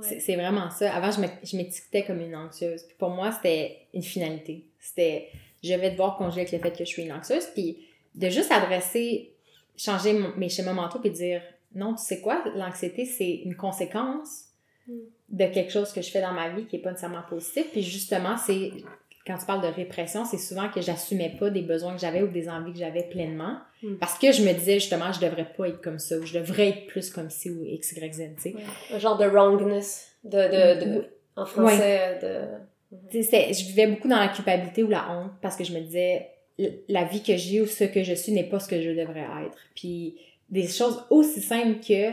C'est vraiment ça. Avant, je m'étiquetais comme une anxieuse. Puis pour moi, c'était une finalité. C'était, je vais devoir conjuguer avec le fait que je suis une anxieuse. Puis de juste adresser, changer mes schémas mentaux, puis dire, non, tu sais quoi, l'anxiété, c'est une conséquence mm. De quelque chose que je fais dans ma vie qui est pas nécessairement positif. Puis justement, c'est quand tu parles de répression, c'est souvent que j'assumais pas des besoins que j'avais ou des envies que j'avais pleinement. Hmm. Parce que je me disais justement, je devrais pas être comme ça ou je devrais être plus comme ci ou X, Y, Z, tu sais. Un genre de wrongness, de, de, de en français, de... je vivais beaucoup dans la culpabilité ou la honte parce que je me disais, la vie que j'ai ou ce que je suis n'est pas ce que je devrais être. Puis des choses aussi simples que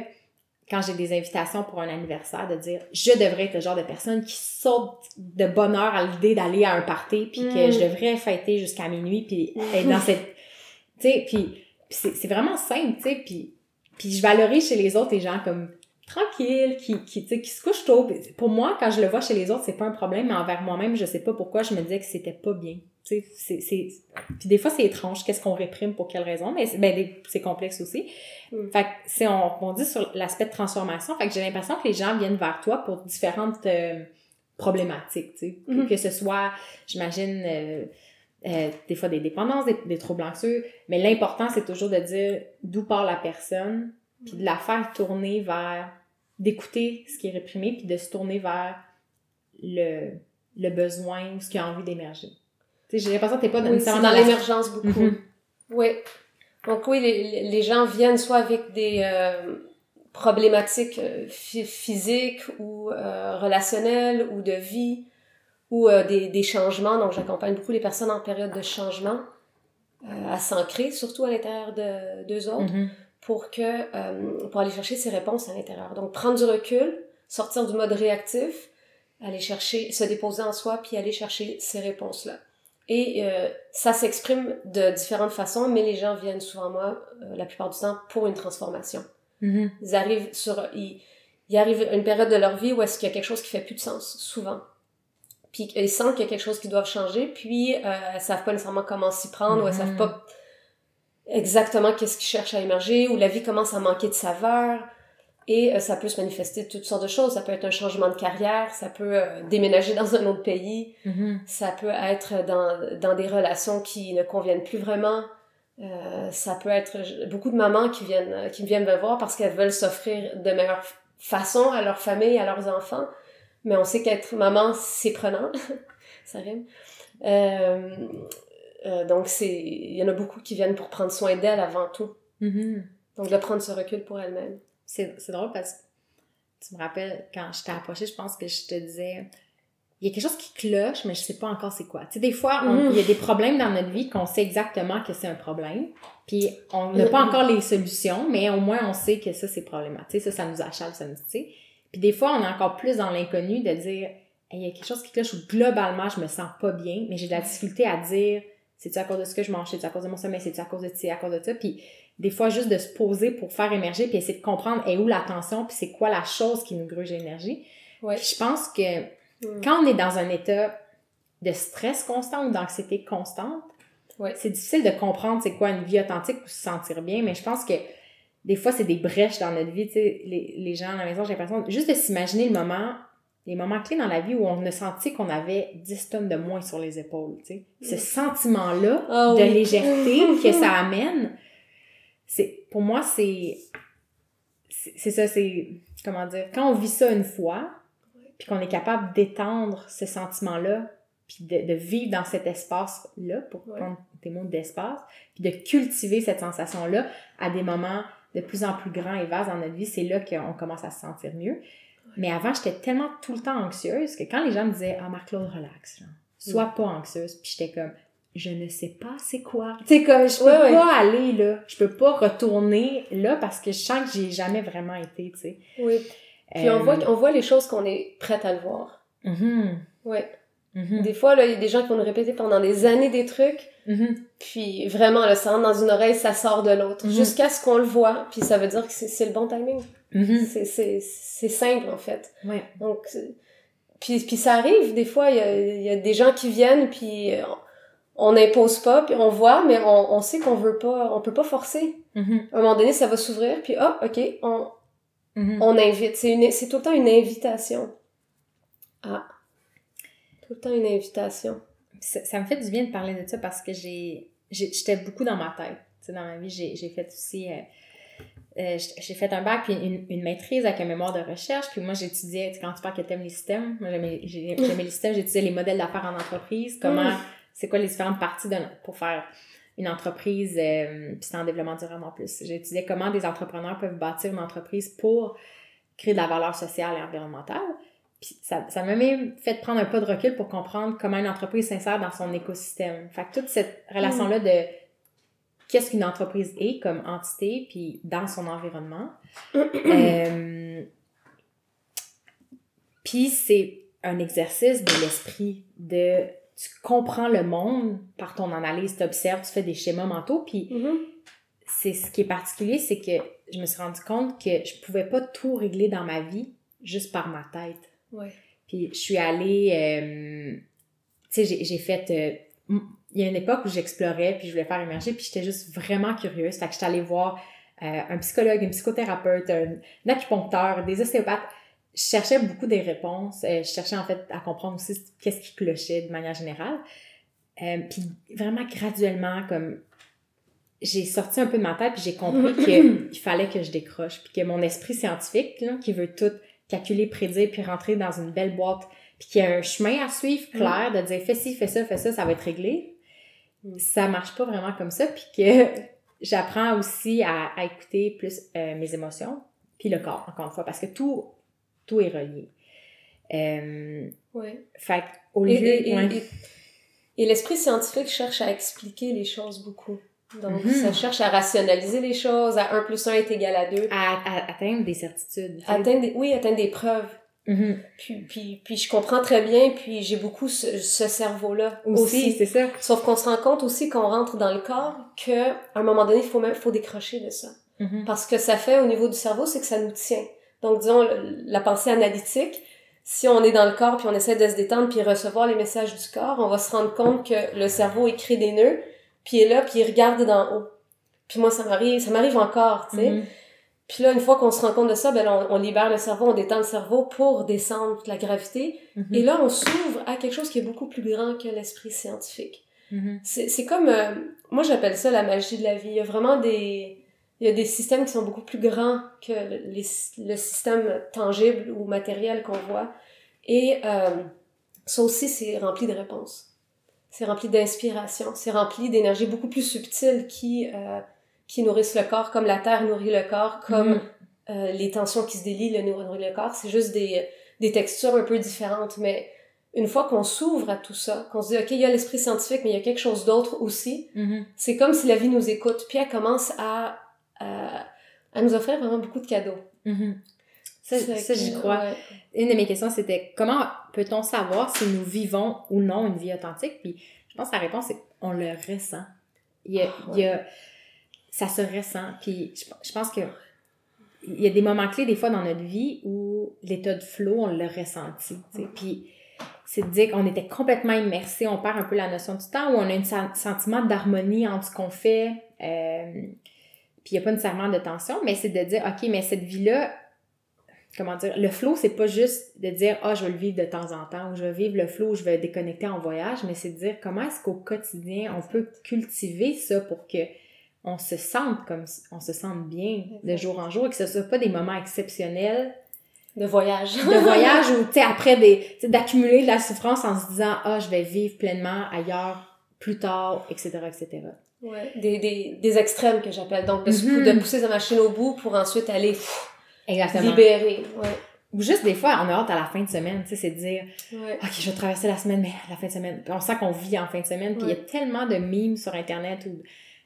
quand j'ai des invitations pour un anniversaire, de dire je devrais être le genre de personne qui saute de bonheur à l'idée d'aller à un party, puis que mm. je devrais fêter jusqu'à minuit, puis être dans cette... Tu sais, puis, c'est vraiment simple, tu sais, puis, puis je valorise chez les autres les gens comme tranquilles, qui, qui, qui se couchent tôt. Pour moi, quand je le vois chez les autres, c'est pas un problème, mais envers moi-même, je sais pas pourquoi je me disais que c'était pas bien. Sais, c'est... Puis des fois, c'est étrange, qu'est-ce qu'on réprime, pour quelle raison, mais ben, c'est complexe aussi. Mm. Fait que c'est on, dit sur l'aspect de transformation. Fait que j'ai l'impression que les gens viennent vers toi pour différentes euh, problématiques, tu sais. Mm-hmm. Que ce soit, j'imagine, euh, euh, des fois des dépendances, des, troubles anxieux. Mais l'important, c'est toujours de dire d'où part la personne, puis de la faire tourner vers, d'écouter ce qui est réprimé, puis de se tourner vers le, le besoin ou ce qui a envie d'émerger. J'ai l'impression que t'es pas dans, dans l'émergence beaucoup. Mm-hmm. Oui. Donc oui, les, les gens viennent soit avec des euh, problématiques euh, physiques ou euh, relationnelles ou de vie ou des, des changements. Donc j'accompagne beaucoup les personnes en période de changement à s'ancrer, surtout à l'intérieur de d'eux autres, mm-hmm. pour que pour aller chercher ces réponses à l'intérieur. Donc prendre du recul, sortir du mode réactif, aller chercher, se déposer en soi, puis aller chercher ces réponses-là. Et euh, ça s'exprime de différentes façons, mais les gens viennent souvent à moi, euh, la plupart du temps, pour une transformation. Mm-hmm. Ils arrivent sur... Ils, ils arrivent à une période de leur vie où est-ce qu'il y a quelque chose qui fait plus de sens, souvent. Puis ils sentent qu'il y a quelque chose qui doit changer, puis euh, elles savent pas nécessairement comment s'y prendre, ou elles savent mm-hmm. pas exactement qu'est-ce qui cherche à émerger, ou la vie commence à manquer de saveur. Et euh, ça peut se manifester de toutes sortes de choses. Ça peut être un changement de carrière, ça peut euh, déménager dans un autre pays, mm-hmm. ça peut être dans, dans des relations qui ne conviennent plus vraiment. Euh, ça peut être beaucoup de mamans qui viennent, qui viennent me voir parce qu'elles veulent s'offrir de meilleures façons à leur famille, à leurs enfants. Mais on sait qu'être maman, c'est prenant. ça rime. donc, c'est, il y en a beaucoup qui viennent pour prendre soin d'elles avant tout. Mm-hmm. Donc, de prendre ce recul pour elles-mêmes c'est drôle parce que tu me rappelles, quand je t'ai approché, je pense que je te disais, il y a quelque chose qui cloche, mais je sais pas encore c'est quoi. Tu sais, des fois, il y a des problèmes dans notre vie qu'on sait exactement que c'est un problème, puis on n'a pas encore les solutions, mais au moins on sait que ça, c'est problématique. Ça, ça nous achale, ça nous, tu sais. Puis des fois, on est encore plus dans l'inconnu de dire, il y a quelque chose qui cloche où globalement, je me sens pas bien, mais j'ai de la difficulté à dire, c'est-tu à cause de ce que je mange, c'est-tu à cause de mon sommeil, c'est-tu à cause de ci, à cause de ça, puis des fois juste de se poser pour faire émerger puis essayer de comprendre est où la tension puis c'est quoi la chose qui nous gruge l'énergie. Ouais. je pense que mm. quand on est dans un état de stress constant ou d'anxiété constante, ouais. c'est difficile de comprendre c'est quoi une vie authentique ou se sentir bien, mais je pense que des fois c'est des brèches dans notre vie, tu sais, les, les gens à la maison, j'ai l'impression juste de s'imaginer le moment les moments clés dans la vie où on a senti qu'on avait 10 tonnes de moins sur les épaules, tu sais. Ce sentiment-là Ah de oui. légèreté que ça amène, c'est, pour moi, c'est, c'est c'est ça, c'est, comment dire, quand on vit ça une fois, puis qu'on est capable d'étendre ce sentiment-là, puis de, de vivre dans cet espace-là, pour Ouais. prendre tes mots d'espace, puis de cultiver cette sensation-là à des moments de plus en plus grands et vastes dans notre vie, c'est là qu'on commence à se sentir mieux. Mais avant, j'étais tellement tout le temps anxieuse que quand les gens me disaient « Ah, Marc-Claude, relax, genre. sois pas anxieuse », puis j'étais comme « Je ne sais pas c'est quoi. » Tu sais, comme, je peux pas aller là, je peux pas retourner là parce que je sens que j'y ai jamais vraiment été, tu sais. Oui. Puis on, Euh, voit, on voit les choses qu'on est prête à le voir. mhm, Ouais. Mhm, Des fois, il y a des gens qui vont nous répéter pendant des années des trucs, mhm. puis vraiment, là, ça rentre dans une oreille, ça sort de l'autre, Mhm. jusqu'à ce qu'on le voit, puis ça veut dire que c'est le bon timing. C'est- simple, en fait. Ouais. Donc, puis, puis ça arrive, des fois, il y a, y a des gens qui viennent, puis on n'impose pas, puis on voit, mais on, on sait qu'on veut pas, on peut pas forcer. À un moment donné, ça va s'ouvrir, puis ah, ok, on, on invite. C'est tout le temps une invitation. Ah. Tout le temps une invitation. ça, ça me fait du bien de parler de ça parce que j'ai j'étais beaucoup dans ma tête. Dans ma vie, j'ai j'ai fait aussi... euh, euh, j'ai fait un bac puis une, une maîtrise avec un mémoire de recherche. Puis moi, j'étudiais, quand tu parles que t'aimes les systèmes, moi j'aimais j'ai- j'aimais les systèmes, j'étudiais les modèles d'affaires en entreprise, comment, Mm. c'est quoi les différentes parties de, pour faire une entreprise, euh, puis c'est en développement durable en plus. J'étudiais comment des entrepreneurs peuvent bâtir une entreprise pour créer de la valeur sociale et environnementale. Puis ça, ça m'a même fait prendre un pas de recul pour comprendre comment une entreprise s'insère dans son écosystème. Fait que toute cette relation-là de qu'est-ce qu'une entreprise est comme entité, puis dans son environnement. Euh, puis c'est un exercice de l'esprit, de tu comprends le monde par ton analyse, tu observes, tu fais des schémas mentaux, puis Mhm. c'est ce qui est particulier, c'est que je me suis rendu compte que je pouvais pas tout régler dans ma vie juste par ma tête. Ouais. Puis je suis allée, euh, tu sais, j'ai- fait, euh, il y a une époque où j'explorais, puis je voulais faire émerger, puis j'étais juste vraiment curieuse. Fait que j'étais allée voir euh, un psychologue, une psychothérapeute, un, un acupuncteur, des ostéopathes. Je cherchais beaucoup des réponses. Je cherchais en fait à comprendre aussi qu'est-ce qui clochait de manière générale. Puis vraiment graduellement, comme j'ai sorti un peu de ma tête, puis j'ai compris qu'il fallait que je décroche, puis que mon esprit scientifique, là, qui veut tout calculer, prédire, puis rentrer dans une belle boîte, puis qu'il y a un chemin à suivre clair, de dire fais ci, fais ça, fais ça, ça va être réglé. Mm. Ça marche pas vraiment comme ça, puis que j'apprends aussi à, à écouter plus euh, mes émotions, puis le corps, encore une fois, parce que tout, tout est relié. Euh, Ouais. fait au lieu... Et, et- ouais. et- et l'esprit scientifique cherche à expliquer les choses beaucoup. Donc, Mhm. ça cherche à rationaliser les choses, à 1 plus 1 est égal à 2. à, à atteindre des certitudes. Atteindre des, oui, atteindre des preuves. Mhm. Puis, puis, puis je comprends très bien, puis j'ai beaucoup ce, ce cerveau-là Aussi, aussi. c'est ça. Sauf qu'on se rend compte aussi qu'on rentre dans le corps que à un moment donné, il faut même faut décrocher de ça. Mhm. Parce que ça fait au niveau du cerveau, c'est que ça nous tient. Donc, disons, la pensée analytique, si on est dans le corps puis on essaie de se détendre puis recevoir les messages du corps, on va se rendre compte que le cerveau écrit des nœuds, puis il est là, puis il regarde d'en haut. Puis moi, ça m'arrive, ça m'arrive encore, tu sais. Mhm. Puis là, une fois qu'on se rend compte de ça, ben là, on, on libère le cerveau, on détend le cerveau pour descendre la gravité. Mhm. Et là, on s'ouvre à quelque chose qui est beaucoup plus grand que l'esprit scientifique. Mhm. C'est c'est comme, euh, moi j'appelle ça la magie de la vie. Il y a vraiment des, il y a des systèmes qui sont beaucoup plus grands que le, les- le système tangible ou matériel qu'on voit. Et euh, ça aussi, c'est rempli de réponses. C'est rempli d'inspiration. C'est rempli d'énergie beaucoup plus subtile qui, euh, qui nourrissent le corps, comme la terre nourrit le corps, comme Mhm. euh, les tensions qui se délient le nourrit le corps. C'est juste des, des textures un peu différentes, mais une fois qu'on s'ouvre à tout ça, qu'on se dit, OK, il y a l'esprit scientifique, mais il y a quelque chose d'autre aussi, Mhm. c'est comme si la vie nous écoute, puis elle commence à, à, à nous offrir vraiment beaucoup de cadeaux. Mhm. Ça, ça, j'y crois. ouais. Une de mes questions, c'était comment peut-on savoir si nous vivons ou non une vie authentique? Puis je pense que la réponse, c'est on le ressent. Il y a, Ah, il y a- ça se ressent. Puis je, je pense que il y a des moments clés des fois dans notre vie où l'état de flow, on l'a ressenti. Puis c'est de dire qu'on était complètement immersé, on perd un peu la notion du temps, où on a un sen- sentiment d'harmonie entre ce qu'on fait. euh, puis il n'y a pas nécessairement de tension, mais c'est de dire, OK, mais cette vie-là, comment dire, le flow, c'est pas juste de dire, ah, je vais le vivre de temps en temps, ou je vais vivre le flow, je vais déconnecter en voyage, mais c'est de dire comment est-ce qu'au quotidien, on peut cultiver ça pour que on se sente comme, on se sente bien de jour en jour et que ce soit pas des moments exceptionnels. De voyage. de voyage ou, tu sais, après des, d'accumuler de la souffrance en se disant, ah, je vais vivre pleinement ailleurs, plus tard, etc., etc. Ouais, des, des, des extrêmes que j'appelle. Donc, de, mm-hmm. de, pousser sa machine au bout pour ensuite aller Exactement. libérer. Ouais. Ou juste des fois, on a hâte à la fin de semaine, tu sais, c'est de dire, OK, je vais traverser la semaine, mais la fin de semaine. On sent qu'on vit en fin de semaine, puis il y a tellement de memes sur Internet ou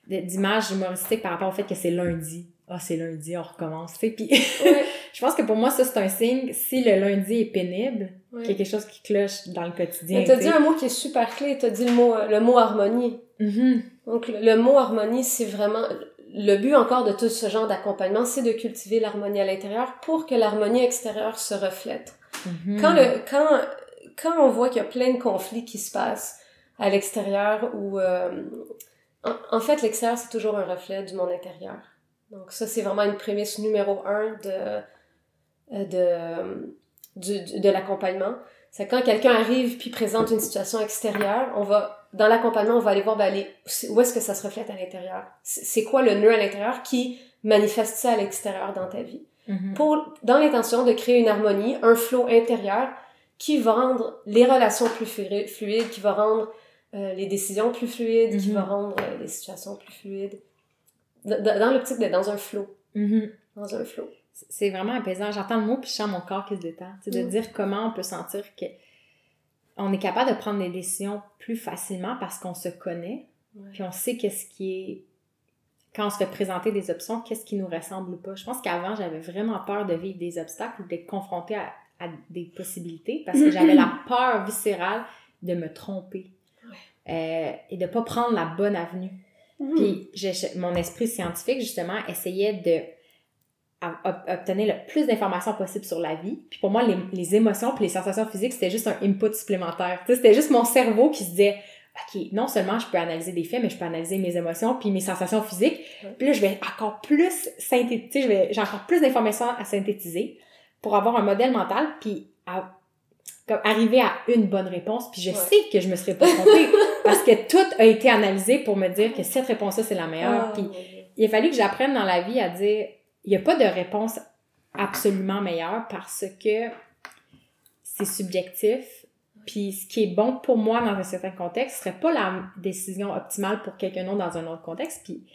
d'images humoristiques par rapport au fait que c'est lundi. Ah, c'est lundi, on recommence. Puis je pense que pour moi, ça, c'est un signe. Si le lundi est pénible, qu'il y a quelque chose qui cloche dans le quotidien. Mais t'as dit un mot qui est super clé. T'as dit le mot, le mot harmonie. Mm-hmm. Donc, le, mot harmonie, c'est vraiment... Le but encore de tout ce genre d'accompagnement, c'est de cultiver l'harmonie à l'intérieur pour que l'harmonie extérieure se reflète. Mm-hmm. Quand, le, quand, quand on voit qu'il y a plein de conflits qui se passent à l'extérieur ou... Euh, en, fait, l'extérieur, c'est toujours un reflet du monde intérieur. Donc ça, c'est vraiment une prémisse numéro un de, euh, de, de, de l'accompagnement. C'est quand quelqu'un arrive puis présente une situation extérieure, on va, dans l'accompagnement, on va aller voir, ben, où est-ce que ça se reflète à l'intérieur? C'est quoi le nœud à l'intérieur qui manifeste ça à l'extérieur dans ta vie? Mm-hmm. Pour, dans l'intention de créer une harmonie, un flot intérieur qui va rendre les relations plus fluides, qui va rendre euh, les décisions plus fluides, qui va mhm. rendre euh, les situations plus fluides. dans l'optique d'être dans un flow. Mhm. Dans un flow. C'est vraiment apaisant. J'entends le mot puis je sens mon corps qui se détend. C'est de mm. dire comment on peut sentir que on est capable de prendre des décisions plus facilement parce qu'on se connaît. Puis on sait qu'est-ce qui est quand on se fait présenter des options, qu'est-ce qui nous ressemble ou pas. Je pense qu'avant, j'avais vraiment peur de vivre des obstacles ou d'être confrontée à, à, des possibilités parce que j'avais la peur viscérale de me tromper. Euh, et de pas prendre la bonne avenue. Mhm. Puis mon esprit scientifique, justement, essayait de obtenir le plus d'informations possible sur la vie. Puis pour moi, les, les émotions puis les sensations physiques, c'était juste un input supplémentaire. C'était juste mon cerveau qui se disait, OK, non seulement je peux analyser des faits, mais je peux analyser mes émotions puis mes sensations physiques. Puis là, je vais encore plus synthétiser, j'ai encore plus d'informations à synthétiser pour avoir un modèle mental puis à, comme arriver à une bonne réponse. Puis je sais que je me serais pas trompée. Parce que tout a été analysé pour me dire que cette réponse-là, c'est la meilleure. Ah, Puis il a fallu que j'apprenne dans la vie à dire, il n'y a pas de réponse absolument meilleure parce que c'est subjectif. Puis ce qui est bon pour moi dans un certain contexte serait pas la décision optimale pour quelqu'un d'autre dans un autre contexte. Puis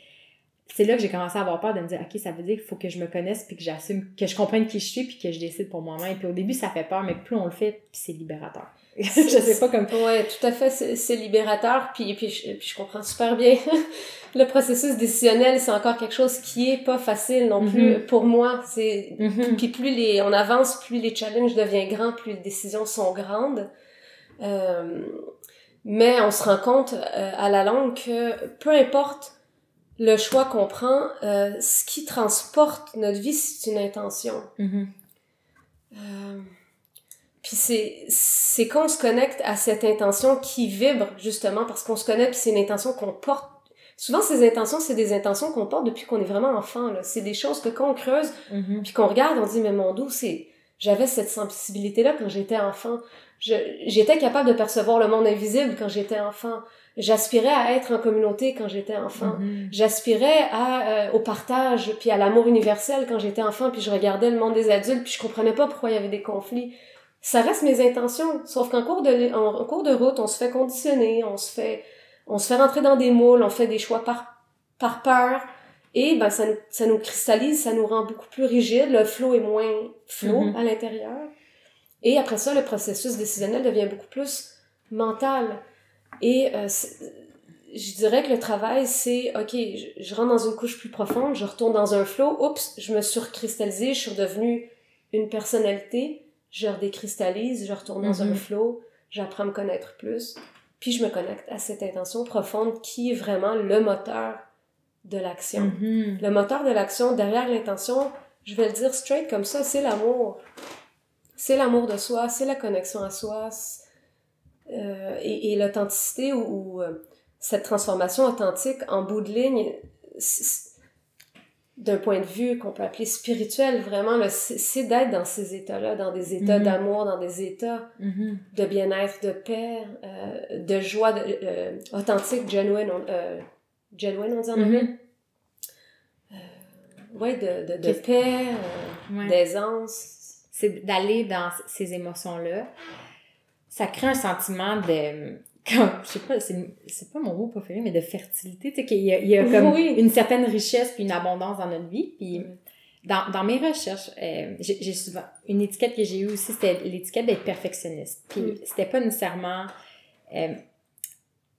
c'est là que j'ai commencé à avoir peur de me dire, OK, ça veut dire qu'il faut que je me connaisse, puis que j'assume, que je comprenne qui je suis, puis que je décide pour moi-même. Puis au début, ça fait peur, mais plus on le fait, puis c'est libérateur. je sais pas comme... Ouais, tout à fait, c'est libérateur, puis, puis, je, puis je comprends super bien. le processus décisionnel, c'est encore quelque chose qui est pas facile non plus mm-hmm. pour moi. C'est mm-hmm. Puis plus les, on avance, plus les challenges deviennent grands, plus les décisions sont grandes. Euh, mais on se rend compte euh, à la longue que peu importe le choix qu'on prend, euh, ce qui transporte notre vie, c'est une intention. Mm-hmm. euh, puis c'est, c'est qu'on se connecte à cette intention qui vibre, justement, parce qu'on se connaît, puis c'est une intention qu'on porte. Souvent, ces intentions, c'est des intentions qu'on porte depuis qu'on est vraiment enfant. Là. C'est des choses que quand on creuse, mm-hmm. puis qu'on regarde, on dit, mais mon doux, c'est... J'avais cette sensibilité-là quand j'étais enfant. J'étais capable de percevoir le monde invisible quand j'étais enfant. J'aspirais à être en communauté quand j'étais enfant. Mm-hmm. J'aspirais à euh, au partage puis à l'amour universel quand j'étais enfant puis je regardais le monde des adultes puis je comprenais pas pourquoi il y avait des conflits. Ça reste mes intentions, sauf qu'en cours de en, cours de route, on se fait conditionner, on se fait on se fait rentrer dans des moules, on fait des choix par par peur et ben ça nous, ça nous cristallise, ça nous rend beaucoup plus rigide, le flow est moins flot mm-hmm. à l'intérieur. Et après ça, le processus décisionnel devient beaucoup plus mental. Et euh, je dirais que le travail, c'est, OK, je, rentre dans une couche plus profonde, je retourne dans un flow, oups, je me suis recristallisée, je suis redevenue une personnalité, je redécristallise, je retourne dans un mm-hmm. flow, j'apprends à me connaître plus, puis je me connecte à cette intention profonde qui est vraiment le moteur de l'action. Mm-hmm. Le moteur de l'action, derrière l'intention, je vais le dire straight comme ça, c'est l'amour. C'est l'amour de soi, c'est la connexion à soi, euh, et, et l'authenticité ou, euh, cette transformation authentique en bout de ligne, d'un point de vue qu'on peut appeler spirituel, vraiment, c'est d'être dans ces états-là, dans des états mm-hmm. d'amour, dans des états mm-hmm. de bien-être, de paix, euh, de joie de, euh, authentique, genuine, euh, genuine, on dit en mm-hmm. anglais? ouais, de, de, de paix, d'aisance. C'est d'aller dans ces émotions-là. Ça crée un sentiment de comme, je sais pas, c'est pas mon mot préféré, mais de fertilité, tu sais, qu'il y a, il y a comme une certaine richesse puis une abondance dans notre vie. Puis dans, dans mes recherches, euh, j'ai souvent, une étiquette que j'ai eue aussi, c'était l'étiquette d'être perfectionniste. Puis mm. c'était pas nécessairement euh,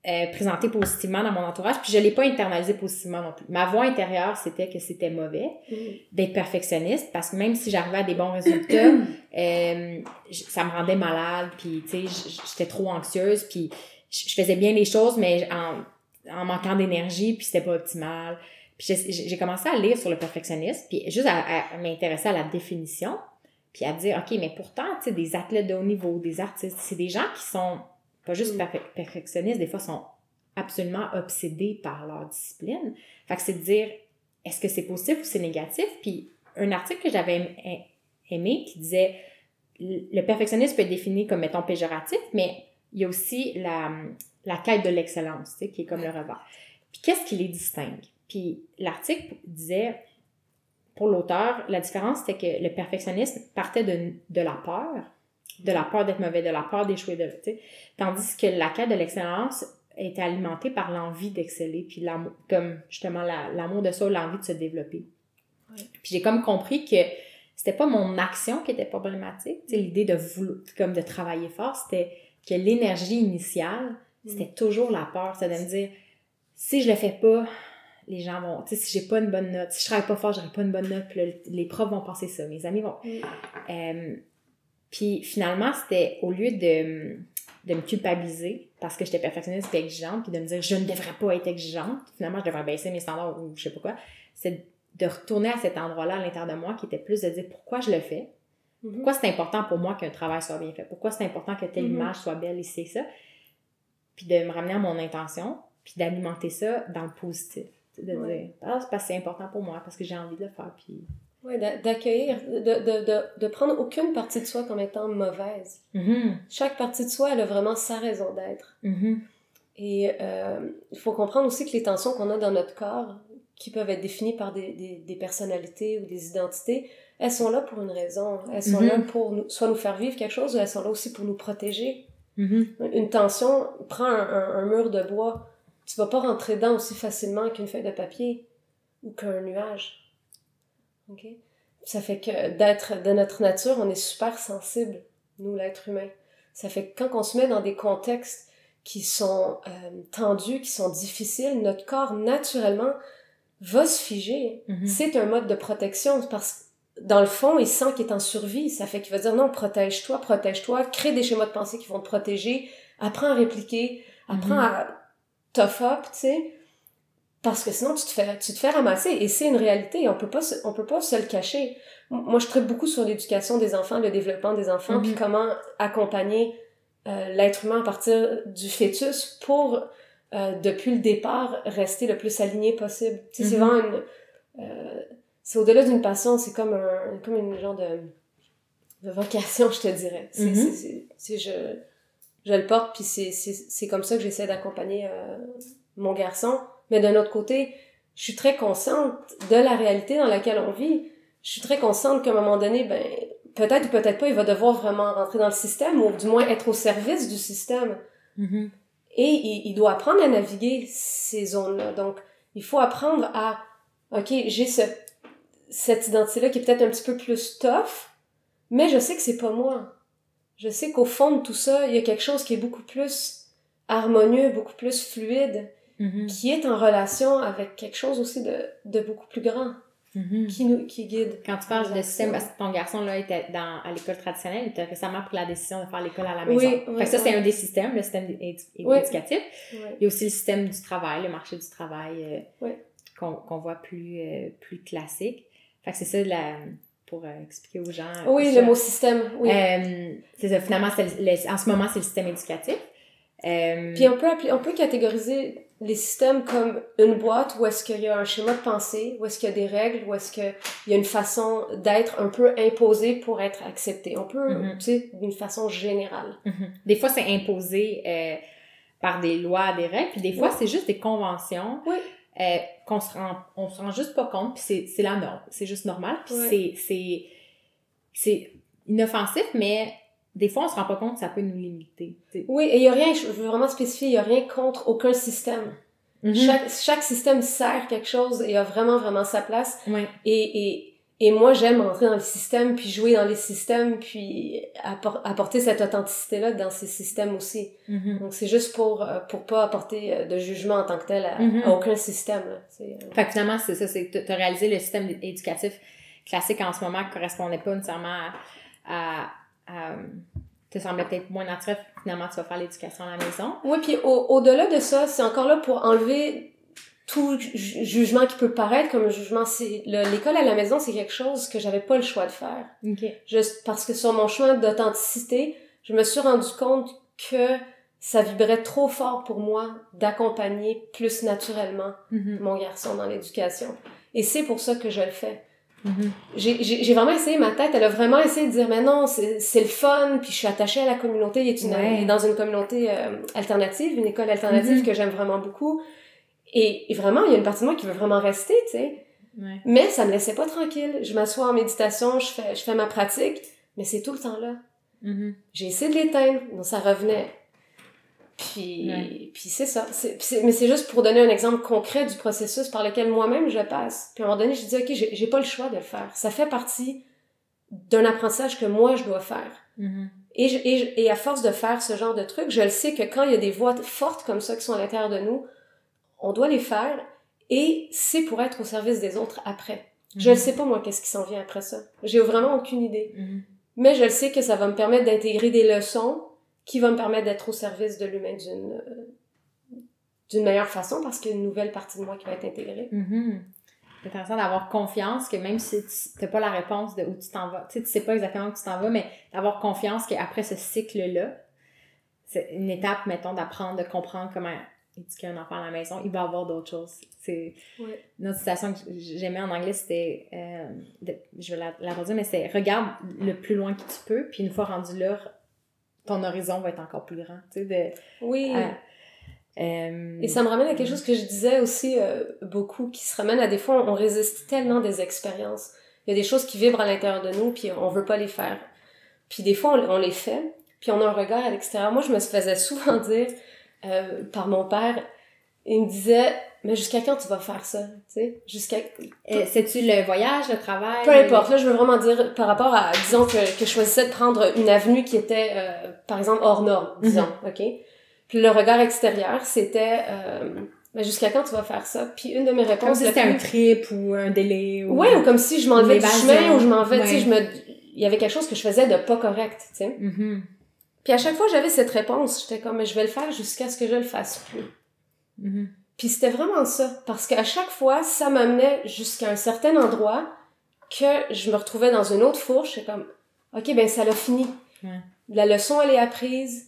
euh, présenté positivement dans mon entourage, puis je l'ai pas internalisé positivement non plus. Ma voix intérieure, c'était que c'était mauvais mm. d'être perfectionniste, parce que même si j'arrivais à des bons résultats, ça me rendait malade, puis tu sais, j'étais trop anxieuse, puis je faisais bien les choses, mais en, en manquant d'énergie, puis c'était pas optimal. Puis j'ai commencé à lire sur le perfectionnisme, puis juste à, m'intéresser à la définition, puis à dire, OK, mais pourtant, tu sais, des athlètes de haut niveau, des artistes, c'est des gens qui sont pas juste mm. perfectionnistes, des fois sont absolument obsédés par leur discipline. Fait que c'est de dire, est-ce que c'est positif ou c'est négatif? Puis un article que j'avais aimé qui disait, le perfectionnisme peut être défini comme, mettons, péjoratif, mais il y a aussi la, la quête de l'excellence, tu sais, qui est comme le revers. Puis qu'est-ce qui les distingue? Puis l'article disait, pour l'auteur, la différence, c'était que le perfectionnisme partait de, de la peur, de la peur d'être mauvais, de la peur d'échouer, de, tu sais, tandis que la quête de l'excellence était alimentée par l'envie d'exceller, puis l'amour, comme justement l'amour de ça, l'envie de se développer. Puis j'ai comme compris que c'était pas mon action qui était problématique, sais, l'idée de vouloir, comme de travailler fort, c'était que l'énergie initiale, c'était mm. toujours la peur. C'est de me dire, si je le fais pas, les gens vont, tu sais, si j'ai pas une bonne note, si je travaille pas fort, j'aurai pas une bonne note, puis les profs vont penser ça, mes amis vont. Mm. Euh, puis finalement, c'était au lieu de, de me culpabiliser parce que j'étais perfectionniste et exigeante, puis de me dire je ne devrais pas être exigeante, finalement je devrais baisser mes standards ou je sais pas quoi, c'est de retourner à cet endroit-là à l'intérieur de moi qui était plus de dire pourquoi je le fais, Mhm. Pourquoi c'est important pour moi qu'un travail soit bien fait? Pourquoi c'est important que telle mhm. image soit belle et c'est ça? Puis de me ramener à mon intention, puis d'alimenter ça dans le positif. De dire, ah, c'est parce que c'est important pour moi, parce que j'ai envie de le faire. Puis... Oui, d'accueillir, de, de, de, de, prendre aucune partie de soi comme étant mauvaise. Mhm. Chaque partie de soi, elle a vraiment sa raison d'être. Et euh, il faut comprendre aussi que les tensions qu'on a dans notre corps, qui peuvent être définies par des, des, des personnalités ou des identités, elles sont là pour une raison. Elles sont là mhm. pour nous, soit nous faire vivre quelque chose, ou elles sont là aussi pour nous protéger. Mhm. Une tension, prends un, mur de bois, tu vas pas rentrer dedans aussi facilement qu'une feuille de papier ou qu'un nuage. OK? Ça fait que d'être de notre nature, on est super sensible, nous, l'être humain. Ça fait que quand on se met dans des contextes qui sont euh, tendus, qui sont difficiles, notre corps, naturellement, va se figer. Mhm. C'est un mode de protection parce que dans le fond, il sent qu'il est en survie. Ça fait qu'il va dire non, protège-toi, protège-toi, crée des schémas de pensée qui vont te protéger, apprends à répliquer, apprends mhm. à tough up, tu sais. Parce que sinon, tu te fais, tu te fais ramasser. Et c'est une réalité. On peut pas, on peut pas se le cacher. Moi, je traite beaucoup sur l'éducation des enfants, le développement des enfants, puis mhm. comment accompagner euh, l'être humain à partir du fœtus pour, euh, depuis le départ, rester le plus aligné possible. Tu sais, c'est mhm. vraiment une... Euh, c'est au-delà d'une passion, c'est comme un comme une genre de, de vocation, je te dirais. C'est, c'est, je, je le porte, puis c'est, c'est, comme ça que j'essaie d'accompagner euh, mon garçon. Mais d'un autre côté, je suis très consciente de la réalité dans laquelle on vit. Je suis très consciente qu'à un moment donné, ben, peut-être ou peut-être pas, il va devoir vraiment rentrer dans le système, ou du moins être au service du système. Mm-hmm. Et il, il doit apprendre à naviguer ces zones-là. Donc, il faut apprendre à, OK, j'ai ce cette identité-là qui est peut-être un petit peu plus tough, mais je sais que c'est pas moi. Je sais qu'au fond de tout ça, il y a quelque chose qui est beaucoup plus harmonieux, beaucoup plus fluide, mm-hmm. qui est en relation avec quelque chose aussi de, de beaucoup plus grand. Mm-hmm. Qui nous qui guide. Quand tu parles de système, parce que ton garçon là était dans, à l'école traditionnelle, il a récemment pris la décision de faire l'école à la maison. Oui, oui, ça, c'est un des systèmes, le système éducatif. Il y a aussi le système du travail, le marché du travail euh, qu'on voit plus, euh, plus classique. Fait que c'est ça la, pour euh, expliquer aux gens. Oui, le mot système, oui. Euh, c'est ça, finalement, en ce moment, c'est le système éducatif. Euh, Puis on peut, appeler, on peut catégoriser les systèmes comme une boîte où est-ce qu'il y a un schéma de pensée, où est-ce qu'il y a des règles, où est-ce qu'il y a une façon d'être un peu imposée pour être acceptée. On peut, Mhm. tu sais, d'une façon générale. Mhm. Des fois, c'est imposé par des lois, des règles, puis des fois, Oui. c'est juste des conventions Oui. Euh, qu'on se rend, on se rend juste pas compte, puis c'est, c'est la norme. C'est juste normal, puis Oui. c'est, c'est, c'est inoffensif, mais des fois, on se rend pas compte que ça peut nous limiter. tu sais. Oui, et il y a rien, je veux vraiment spécifier, il y a rien contre aucun système. Mhm. Chaque, chaque système sert quelque chose et a vraiment, vraiment sa place. Ouais. Et, et, et moi, j'aime entrer dans les systèmes, puis jouer dans les systèmes, puis appor- apporter cette authenticité-là dans ces systèmes aussi. Mhm. Donc, c'est juste pour, euh, pour pas apporter euh, de jugement en tant que tel à, Mhm. à aucun système. Là. Euh, Fait que finalement, c'est ça, c'est que t'as réalisé le système éducatif classique en ce moment qui correspondait pas nécessairement à, à, à- te semblait peut-être moins naturel, finalement tu vas faire l'éducation à la maison. Oui, puis au- au-delà de ça, c'est encore là pour enlever tout ju- jugement qui peut paraître comme un jugement. C'est le- L'école à la maison, c'est quelque chose que j'avais pas le choix de faire. OK. Juste parce que sur mon chemin d'authenticité, je me suis rendu compte que ça vibrait trop fort pour moi d'accompagner plus naturellement Mhm. mon garçon dans l'éducation. Et c'est pour ça que je le fais. Mhm. J'ai vraiment essayé, ma tête, elle a vraiment essayé de dire, mais non, c'est c'est le fun, puis je suis attachée à la communauté. Il est, une- Ouais. dans une communauté euh, alternative, une école alternative Mhm. que j'aime vraiment beaucoup. Et, et vraiment, il y a une partie de moi qui veut vraiment rester, tu sais. Ouais. Mais ça me laissait pas tranquille. Je m'assois en méditation, je fais, je fais ma pratique, mais c'est tout le temps là. Mhm. J'ai essayé de l'éteindre, donc ça revenait. Puis, Ouais. puis c'est ça. C'est- puis c'est- mais c'est juste pour donner un exemple concret du processus par lequel moi-même je passe. Puis à un moment donné, je dis, OK, j'ai pas le choix de le faire. Ça fait partie d'un apprentissage que moi, je dois faire. Mhm. Et, je- et, je- et à force de faire ce genre de trucs, je le sais que quand il y a des voix fortes comme ça qui sont à l'intérieur de nous, on doit les faire et c'est pour être au service des autres après. Je ne sais pas, moi, qu'est-ce qui s'en vient après ça. J'ai vraiment aucune idée. Mhm. Mais je le sais que ça va me permettre d'intégrer des leçons qui vont me permettre d'être au service de l'humain d'une euh, d'une meilleure façon parce qu'il y a une nouvelle partie de moi qui va être intégrée. Mhm. C'est intéressant d'avoir confiance que même si tu n'as pas la réponse de où tu t'en vas, tu sais, tu sais pas exactement où tu t'en vas, mais d'avoir confiance qu'après ce cycle-là, c'est une étape, mettons, d'apprendre, de comprendre comment éduquer un enfant à la maison, il va avoir d'autres choses. C'est Ouais. une autre citation que j'aimais en anglais, c'était, euh, de- je vais la, la redire, mais c'est regarde le plus loin que tu peux, puis une fois rendu là, ton horizon va être encore plus grand. Tu sais, de, Oui. à- euh, Et ça me ramène à quelque chose que je disais aussi euh, beaucoup, qui se ramène à des fois, on résiste tellement des expériences. Il y a des choses qui vibrent à l'intérieur de nous, puis on veut pas les faire. Puis des fois, on, on les fait, puis on a un regard à l'extérieur. Moi, je me faisais souvent dire euh, par mon père, il me disait, mais jusqu'à quand tu vas faire ça? Tu sais, jusqu'à... euh, C'est-tu le voyage, le travail? Peu importe, là, je veux vraiment dire par rapport à, disons que, que je choisissais de prendre une avenue qui était, euh, par exemple, hors norme, disons, OK? Puis le regard extérieur, c'était, euh, mais jusqu'à quand tu vas faire ça? Puis une de mes réponses... Comme si c'était un trip ou un délai. Ou... Ouais, ou comme si je m'enlevais du chemin ou je m'en vais, tu sais, Ouais. je me... Il y avait quelque chose que je faisais de pas correct, tu sais? Mhm. Puis à chaque fois, j'avais cette réponse. J'étais comme, mais je vais le faire jusqu'à ce que je le fasse plus. Mhm. Puis c'était vraiment ça. Parce qu'à chaque fois, ça m'amenait jusqu'à un certain endroit que je me retrouvais dans une autre fourche. C'est comme, OK, ben ça l'a fini. Ouais. La leçon, elle est apprise.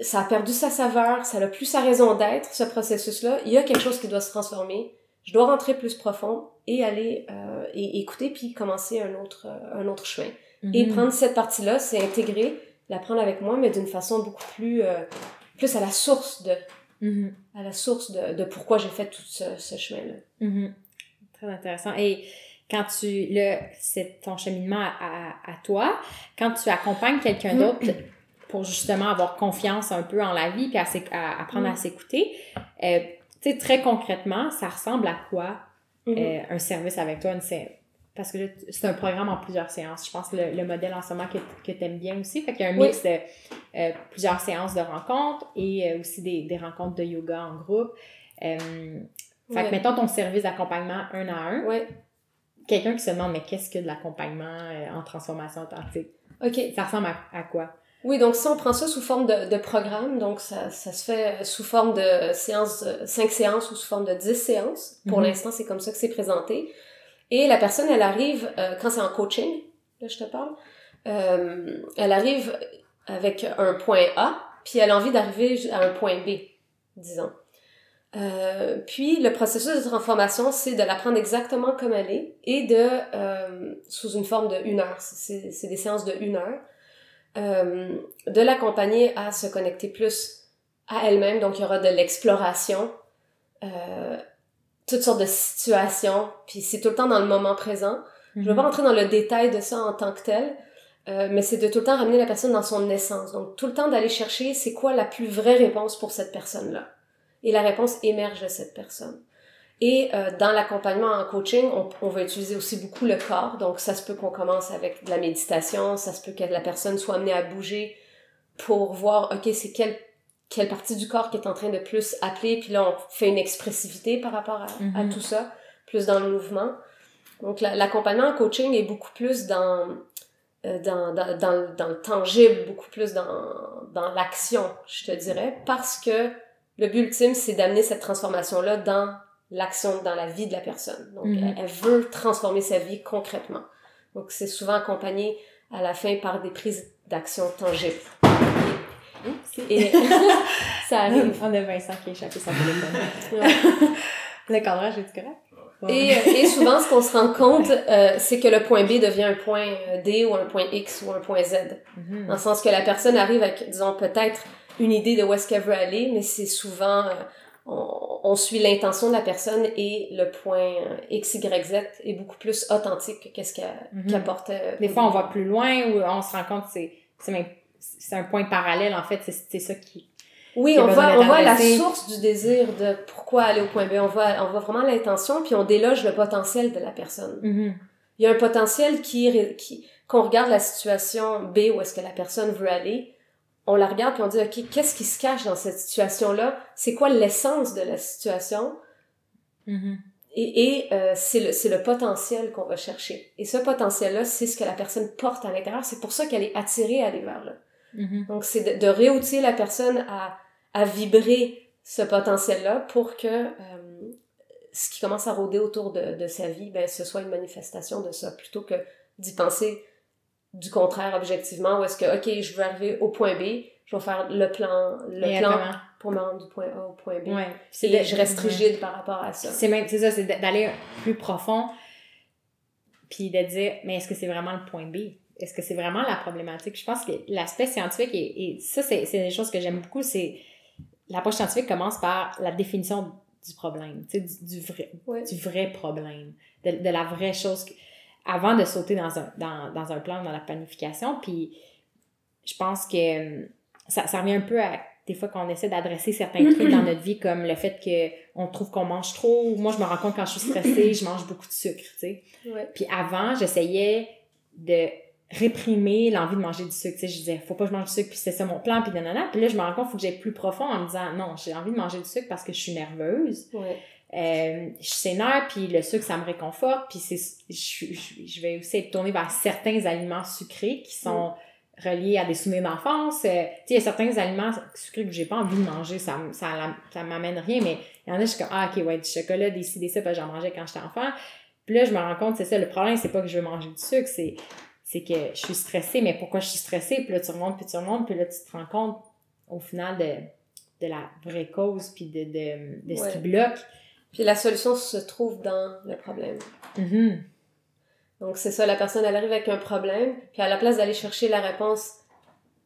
Ça a perdu sa saveur. Ça n'a plus sa raison d'être, ce processus-là. Il y a quelque chose qui doit se transformer. Je dois rentrer plus profond et aller euh, et écouter puis commencer un autre, euh, un autre chemin. Et Mhm. prendre cette partie-là, c'est intégrer, la prendre avec moi, mais d'une façon beaucoup plus, euh, plus à la source de, Mhm. à la source de, de pourquoi j'ai fait tout ce, ce chemin-là. Mhm. Très intéressant. Et quand tu, là, c'est ton cheminement à, à- à toi, quand tu accompagnes quelqu'un d'autre pour justement avoir confiance un peu en la vie puis à, à apprendre à Mm. s'écouter, euh, tu sais, très concrètement, ça ressemble à quoi Mhm. euh, un service avec toi? Une Parce que c'est un programme en plusieurs séances. Je pense que le, le modèle en ce moment que, que tu aimes bien aussi. Fait qu'il y a un Oui. mix de euh, plusieurs séances de rencontres et euh, aussi des, des rencontres de yoga en groupe. Euh, fait Ouais. que mettons ton service d'accompagnement un à un. Ouais. Quelqu'un qui se demande, mais qu'est-ce que de l'accompagnement en transformation authentique? OK. Ça ressemble à, à quoi? Oui, donc si on prend ça sous forme de, de programme, donc ça, ça se fait sous forme de séances, 5 séances ou sous forme de 10 séances. Pour Mhm. l'instant, c'est comme ça que c'est présenté. Et la personne, elle arrive, euh, quand c'est en coaching, là je te parle, euh, elle arrive avec un point A, puis elle a envie d'arriver à un point B, disons. Euh, puis le processus de transformation, c'est de la prendre exactement comme elle est et de, sous une forme de une heure, c'est des séances de une heure, de l'accompagner à se connecter plus à elle-même. Donc il y aura de l'exploration, toutes sortes de situations, puis c'est tout le temps dans le moment présent. Je ne vais pas Mhm. rentrer dans le détail de ça en tant que tel, euh, mais c'est de tout le temps ramener la personne dans son essence. Donc tout le temps d'aller chercher c'est quoi la plus vraie réponse pour cette personne-là? Et la réponse émerge de cette personne. Et euh, dans l'accompagnement en coaching, on, on va utiliser aussi beaucoup le corps. Donc ça se peut qu'on commence avec de la méditation, ça se peut que la personne soit amenée à bouger pour voir, ok, c'est quelle, quelle partie du corps qui est en train de plus appeler. Puis là, on fait une expressivité par rapport à, à Mhm. tout ça, plus dans le mouvement. Donc la- l'accompagnement en coaching est beaucoup plus dans, euh, dans, dans, dans, le- dans le tangible, beaucoup plus dans, dans l'action, je te dirais, parce que le but ultime, c'est d'amener cette transformation-là dans l'action, dans la vie de la personne. Donc, Mhm. elle, elle veut transformer sa vie concrètement. Donc, c'est souvent accompagné à la fin par des prises d'action tangibles. Et ça arrive. On a Vincent qui a échappé son téléphone. Le cadrage est correct? Et, euh, et souvent, ce qu'on se rend compte, euh, c'est que le point B devient un point euh, D ou un point X ou un point Z. Mhm. Dans le sens que la personne arrive avec, disons, peut-être une idée de où est-ce qu'elle veut aller, mais c'est souvent, euh, on, on suit l'intention de la personne et le point euh, X, Y, Z est beaucoup plus authentique que qu'est-ce qu'elle Mhm. qu'elle portait. Des fois, on va plus loin ou on se rend compte que c'est, c'est même, c'est un point parallèle, en fait. C'est, ça qui, Oui, qui on voit, on voit la source du désir de pourquoi aller au point B. On voit, on voit vraiment l'intention, puis on déloge le potentiel de la personne. Mhm. Il y a un potentiel qui, qui qu'on regarde la situation B où est-ce que la personne veut aller, on la regarde puis on dit ok qu'est-ce qui se cache dans cette situation là, c'est quoi l'essence de la situation? Mhm. et, et euh, c'est le c'est le potentiel qu'on va chercher. Et ce potentiel là c'est ce que la personne porte à l'intérieur, c'est pour ça qu'elle est attirée à aller vers là. Mhm. Donc c'est de, de réoutiller la personne à à vibrer ce potentiel là pour que euh, ce qui commence à rôder autour de, de sa vie, ben, ce soit une manifestation de ça, plutôt que d'y penser du contraire objectivement, où est-ce que, ok, je veux arriver au point B, je vais faire le plan, le Et plan pour me rendre du point A au point B. Ouais. Et de- je reste ouais. rigide par rapport à ça. C'est même, c'est ça, c'est d'aller plus profond, puis de dire, mais est-ce que c'est vraiment le point B? Est-ce que c'est vraiment la problématique? Je pense que l'aspect scientifique, et, et ça, c'est c'est des choses que j'aime beaucoup, c'est l'approche scientifique commence par la définition du problème, tu sais, du, du vrai, Ouais. du vrai problème, de, de la vraie chose, avant de sauter dans un, dans, dans un plan, dans la planification, puis je pense que euh, ça, ça revient un peu à des fois qu'on essaie d'adresser certains trucs dans notre vie, comme le fait que on trouve qu'on mange trop. Moi, je me rends compte quand je suis stressée, je mange beaucoup de sucre, tu sais. Ouais. Puis avant, j'essayais de réprimer l'envie de manger du sucre. Tu sais, je disais, faut pas que je mange du sucre, puis c'est ça mon plan, puis nanana. Puis là, je me rends compte, faut que j'aille plus profond en me disant, non, j'ai envie de manger du sucre parce que je suis nerveuse. Ouais. Euh, je suis sénère, puis le sucre, ça me réconforte, puis c'est, je, je, je vais aussi être tournée vers certains aliments sucrés qui sont reliés à des souvenirs d'enfance. Euh, tu sais, il y a certains aliments sucrés que j'ai pas envie de manger, ça, ça, ça m'amène rien, mais il y en a, je suis comme, ah, ok, ouais, du chocolat, des ci, des ça, parce que j'en mangeais quand j'étais enfant. Puis là, je me rends compte, c'est ça, le problème, c'est pas que je veux manger du sucre, c'est, c'est que je suis stressée, mais pourquoi je suis stressée? Puis là, tu remontes, puis tu remontes, puis là, tu te rends compte, au final, de, de la vraie cause, puis de, de, de ce qui bloque. Puis la solution se trouve dans le problème. Mhm. Donc c'est ça, la personne elle arrive avec un problème, puis à la place d'aller chercher la réponse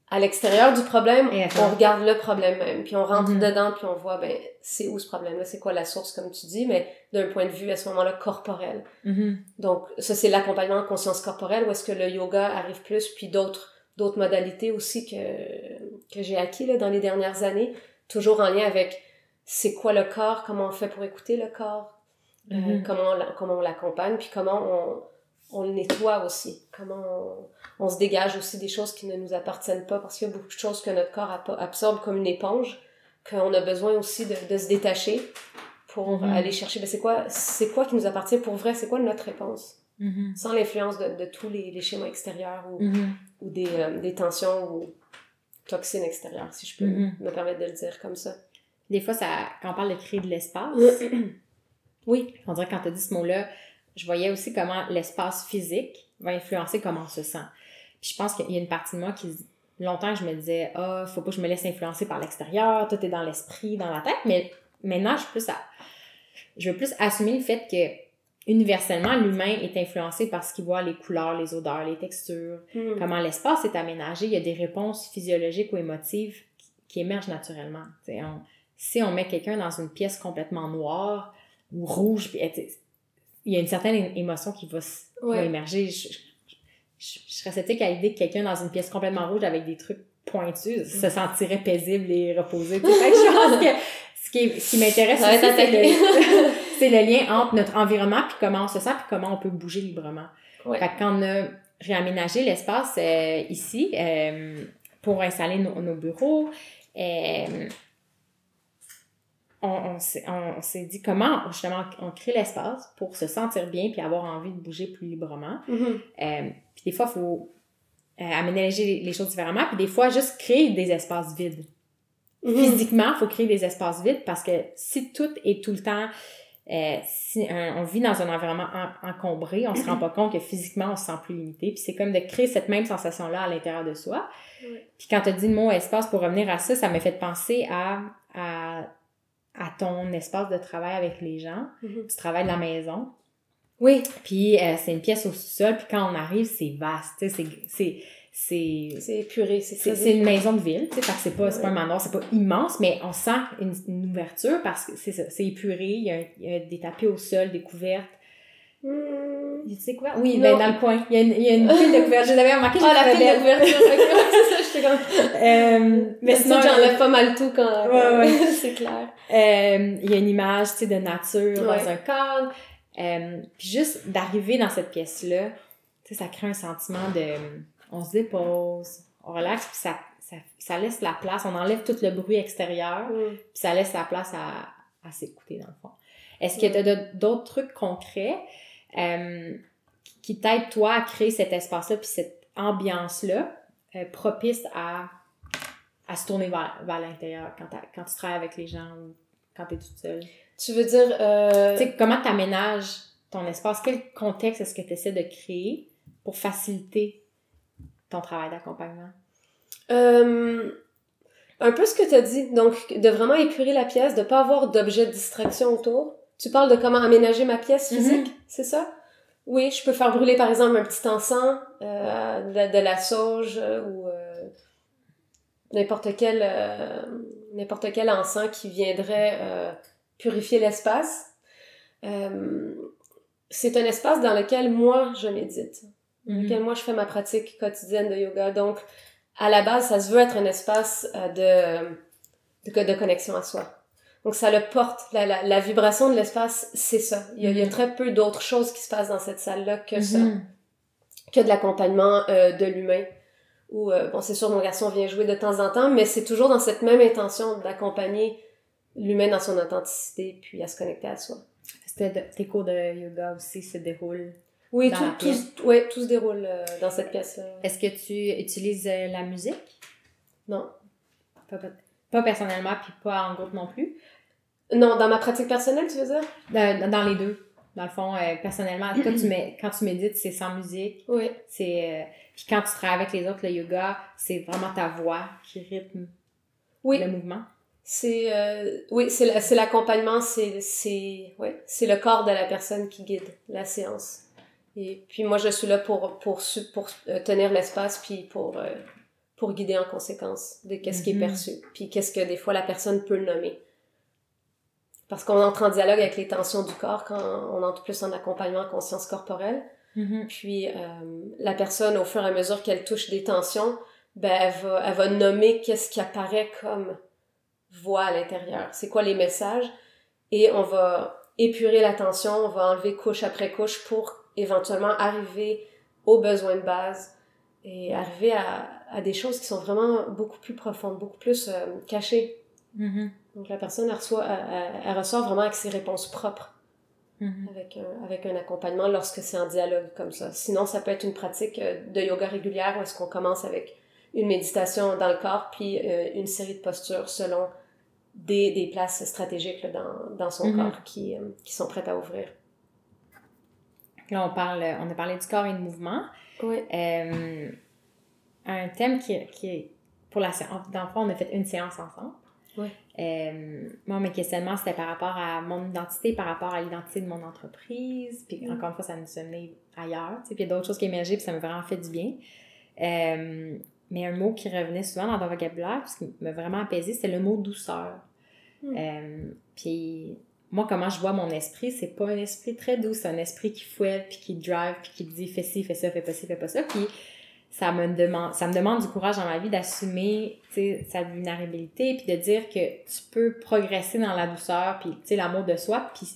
à l'extérieur du problème, on regarde le problème même, puis on rentre Mhm. dedans, puis on voit ben c'est où ce problème-là, c'est quoi la source comme tu dis, mais d'un point de vue à ce moment-là corporel. Mhm. Donc ça c'est l'accompagnement en conscience corporelle où est-ce que le yoga arrive plus, puis d'autres d'autres modalités aussi que que j'ai acquis là, dans les dernières années, toujours en lien avec c'est quoi le corps, comment on fait pour écouter le corps, euh, Mhm. comment on, comment on l'accompagne, puis comment on, on le nettoie aussi, comment on, on se dégage aussi des choses qui ne nous appartiennent pas, parce qu'il y a beaucoup de choses que notre corps absorbe comme une éponge, qu'on a besoin aussi de, de se détacher pour Mhm. aller chercher, ben c'est quoi, c'est quoi qui nous appartient pour vrai, c'est quoi notre réponse, Mhm. sans l'influence de, de tous les, les schémas extérieurs ou, Mhm. ou des, euh, des tensions ou toxines extérieures, si je peux me permettre de le dire comme ça. Des fois, ça, quand on parle de créer de l'espace, Oui. on dirait que quand tu as dit ce mot-là, je voyais aussi comment l'espace physique va influencer comment on se sent. Puis je pense qu'il y a une partie de moi qui, longtemps, je me disais, ah, faut pas que je me laisse influencer par l'extérieur, tout est dans l'esprit, dans la tête, mais maintenant, je veux plus, je veux plus assumer le fait que universellement, l'humain est influencé par ce qu'il voit, les couleurs, les odeurs, les textures, Hmm. comment l'espace est aménagé. Il y a des réponses physiologiques ou émotives qui, qui émergent naturellement. On- si on met quelqu'un dans une pièce complètement noire ou rouge, il y a une certaine émotion qui va, émerger. Je, je- je- serais sceptique à l'idée que quelqu'un dans une pièce complètement rouge avec des trucs pointus se sentirait paisible et reposé. Fait que je pense que ce qui, ce qui m'intéresse aussi, c'est le, c'est le lien entre notre environnement puis comment on se sent puis comment on peut bouger librement. Ouais. Fait que quand on a réaménagé l'espace euh, ici euh, pour installer nos, nos bureaux, euh, on, on s'est on s'est dit comment justement on crée l'espace pour se sentir bien puis avoir envie de bouger plus librement. Mhm. Puis des fois, il faut euh, aménager les, choses différemment puis des fois juste créer des espaces vides Mhm. physiquement, il faut créer des espaces vides parce que si tout est tout le temps, euh, si un- on vit dans un environnement en- encombré, on se rend pas compte que physiquement on se sent plus limité. Puis c'est comme de créer cette même sensation-là à l'intérieur de soi. Puis quand tu as dit le mot espace pour revenir à ça, ça m'a fait penser à, à, à ton espace de travail avec les gens. Mhm. Tu travailles de la maison. Oui, Puis euh, c'est une pièce au sous-sol. Puis quand on arrive, c'est vaste. tu sais, C'est, c'est, c'est, c'est épuré, c'est c'est une maison de ville, tu sais, fait que c'est pas, c'est pas un manoir, c'est pas immense, mais on sent une, une ouverture parce que c'est c'est épuré, il y, a, il y a des tapis au sol, des couvertes. Hmm. Il y a des couvertes? Oui, Non. ben dans le coin, il y a une, il y a une pile de couvertes, je l'avais remarqué, Ah, la pile de couverture. c'est ça, comme... Euh, mais sinon, j'enlève pas mal tout quand... Ouais, ouais. c'est clair. euh, il y a une image, tu sais, de nature Ouais. dans un cadre. Euh, puis juste d'arriver dans cette pièce-là, ça crée un sentiment de... On se dépose, on relaxe, puis ça, ça, ça laisse la place, on enlève tout le bruit extérieur. Hmm. puis ça laisse la place à, à s'écouter dans le fond. Est-ce que tu as d'autres trucs concrets euh, qui t'aident toi à créer cet espace-là puis cette ambiance-là euh, propice à, à se tourner vers, vers l'intérieur quand, quand tu travailles avec les gens ou quand tu es toute seule? Tu veux dire... Euh... Tu sais, comment tu aménages ton espace? Quel contexte est-ce que tu essaies de créer pour faciliter ton travail d'accompagnement? Euh, un peu ce que tu as dit, donc de vraiment épurer la pièce, de pas avoir d'objet de distraction autour. Tu parles de comment aménager ma pièce physique, c'est ça? Oui, je peux faire brûler par exemple un petit encens, euh, de, de la sauge ou euh, n'importe quel n'importe quel encens qui viendrait purifier l'espace. Euh, c'est un espace dans lequel moi je médite dans Mhm. lequel moi je fais ma pratique quotidienne de yoga. Donc, à la base, ça se veut être un espace euh, de, de, de connexion à soi. Donc, ça le porte. La, la, la vibration de l'espace, c'est ça. Il y, a, il y a Mhm. très peu d'autres choses qui se passent dans cette salle-là que ça, Mhm. que de l'accompagnement euh, de l'humain. Ou, euh, bon, c'est sûr, mon garçon vient jouer de temps en temps, mais c'est toujours dans cette même intention d'accompagner l'humain dans son authenticité, puis à se connecter à soi. De- tes cours de yoga aussi se déroulent. Oui, Dans tout, tout, ouais, tout se déroule euh, dans cette pièce-là. Est-ce que tu utilises euh, la musique? Non. Pas, pas- pas personnellement, puis pas en groupe non plus? Non, dans ma pratique personnelle, tu veux dire? Dans, dans les deux. Dans le fond, euh, personnellement, toi, tu mets, quand tu médites, c'est sans musique. Oui. C'est, puis quand tu travailles avec les autres, le yoga, c'est vraiment ta voix qui rythme Oui, le mouvement. C'est euh, oui, c'est la- c'est l'accompagnement, c'est c'est ouais, c'est le corps de la personne qui guide la séance. Et puis moi je suis là pour pour pour euh, tenir l'espace puis pour euh, pour guider en conséquence de qu'est-ce qui est Mhm. perçu, puis qu'est-ce que des fois la personne peut le nommer. Parce qu'on entre en dialogue avec les tensions du corps quand on entre plus en accompagnement en conscience corporelle. Mhm. Puis euh, la personne, au fur et à mesure qu'elle touche des tensions, ben elle va, elle va nommer qu'est-ce qui apparaît comme voix à l'intérieur. C'est quoi les messages? Et on va épurer la tension, on va enlever couche après couche pour éventuellement arriver aux besoins de base et arriver à, à des choses qui sont vraiment beaucoup plus profondes, beaucoup plus euh, cachées. Mhm. Donc la personne, elle, reçoit, elle, elle- elle ressort vraiment avec ses réponses propres Mhm. avec un, avec un accompagnement lorsque c'est en dialogue comme ça. Sinon, ça peut être une pratique euh, de yoga régulière où est-ce qu'on commence avec une méditation dans le corps puis euh, une série de postures selon des, des places stratégiques là, dans, dans son Mhm. corps qui, euh, qui sont prêtes à ouvrir. Là, on, parle, on a parlé du corps et du mouvement. Oui. Euh, un thème qui, qui est pour la séance. Dans le fond, on a fait une séance ensemble. Ouais. Euh, moi, mes questionnements, c'était par rapport à mon identité, par rapport à l'identité de mon entreprise. Puis Mm. encore une fois, ça nous amené ailleurs. tu sais, Puis il y a d'autres choses qui émergeaient, puis ça m'a vraiment fait du bien. Euh, mais un mot qui revenait souvent dans ton vocabulaire, puis ce qui m'a vraiment apaisé, c'était le mot douceur. Mm. Euh, puis moi, comment je vois mon esprit, c'est pas un esprit très doux, c'est un esprit qui fouette, puis qui drive, puis qui dit fais ci, fais ça, fais pas ci, fais pas ça. Puis ça me demande, ça me demande du courage dans ma vie d'assumer sa vulnérabilité, puis de dire que tu peux progresser dans la douceur, puis l'amour de soi, puis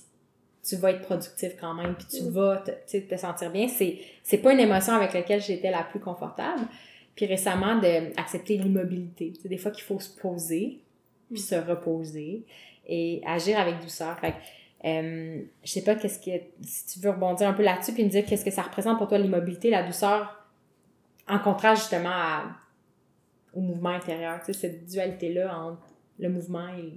tu vas être productif quand même, puis tu Mm. vas te, te sentir bien. C'est, c'est pas une émotion avec laquelle j'étais la plus confortable. Puis récemment, d'accepter l'immobilité. Sais, des fois qu'il faut se poser, puis se reposer et agir avec douceur. Fait euh, je sais pas qu'est-ce que, si tu veux rebondir un peu là-dessus, puis me dire qu'est-ce que ça représente pour toi l'immobilité, la douceur, en contraste justement à- au mouvement intérieur. Tu sais, cette dualité-là entre le mouvement et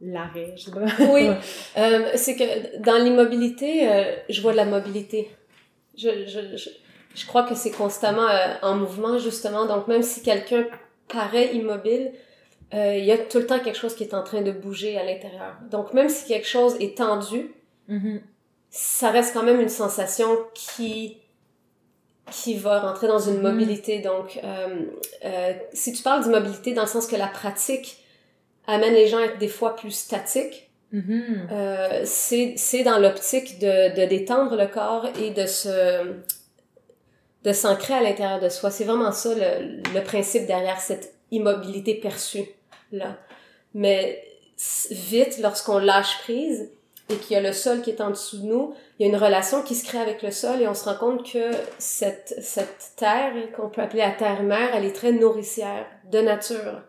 l'arrêt, je sais pas. Oui, euh, c'est que dans l'immobilité, euh, je vois de la mobilité. Je, je, je, je crois que c'est constamment euh, en mouvement, justement. Donc, même si quelqu'un paraît immobile, euh, il y a tout le temps quelque chose qui est en train de bouger à l'intérieur. Donc, même si quelque chose est tendu, Mhm. ça reste quand même une sensation qui qui va rentrer dans une Mhm. mobilité. Donc, euh, euh, si tu parles d'immobilité dans le sens que la pratique amène les gens à être des fois plus statiques, c'est c'est dans l'optique de, de détendre le corps et de se de s'ancrer à l'intérieur de soi. C'est vraiment ça le, le principe derrière cette immobilité perçue là. Mais vite, lorsqu'on lâche prise et qu'il y a le sol qui est en dessous de nous, il y a une relation qui se crée avec le sol et on se rend compte que cette, cette terre, qu'on peut appeler la terre-mère, elle est très nourricière de nature.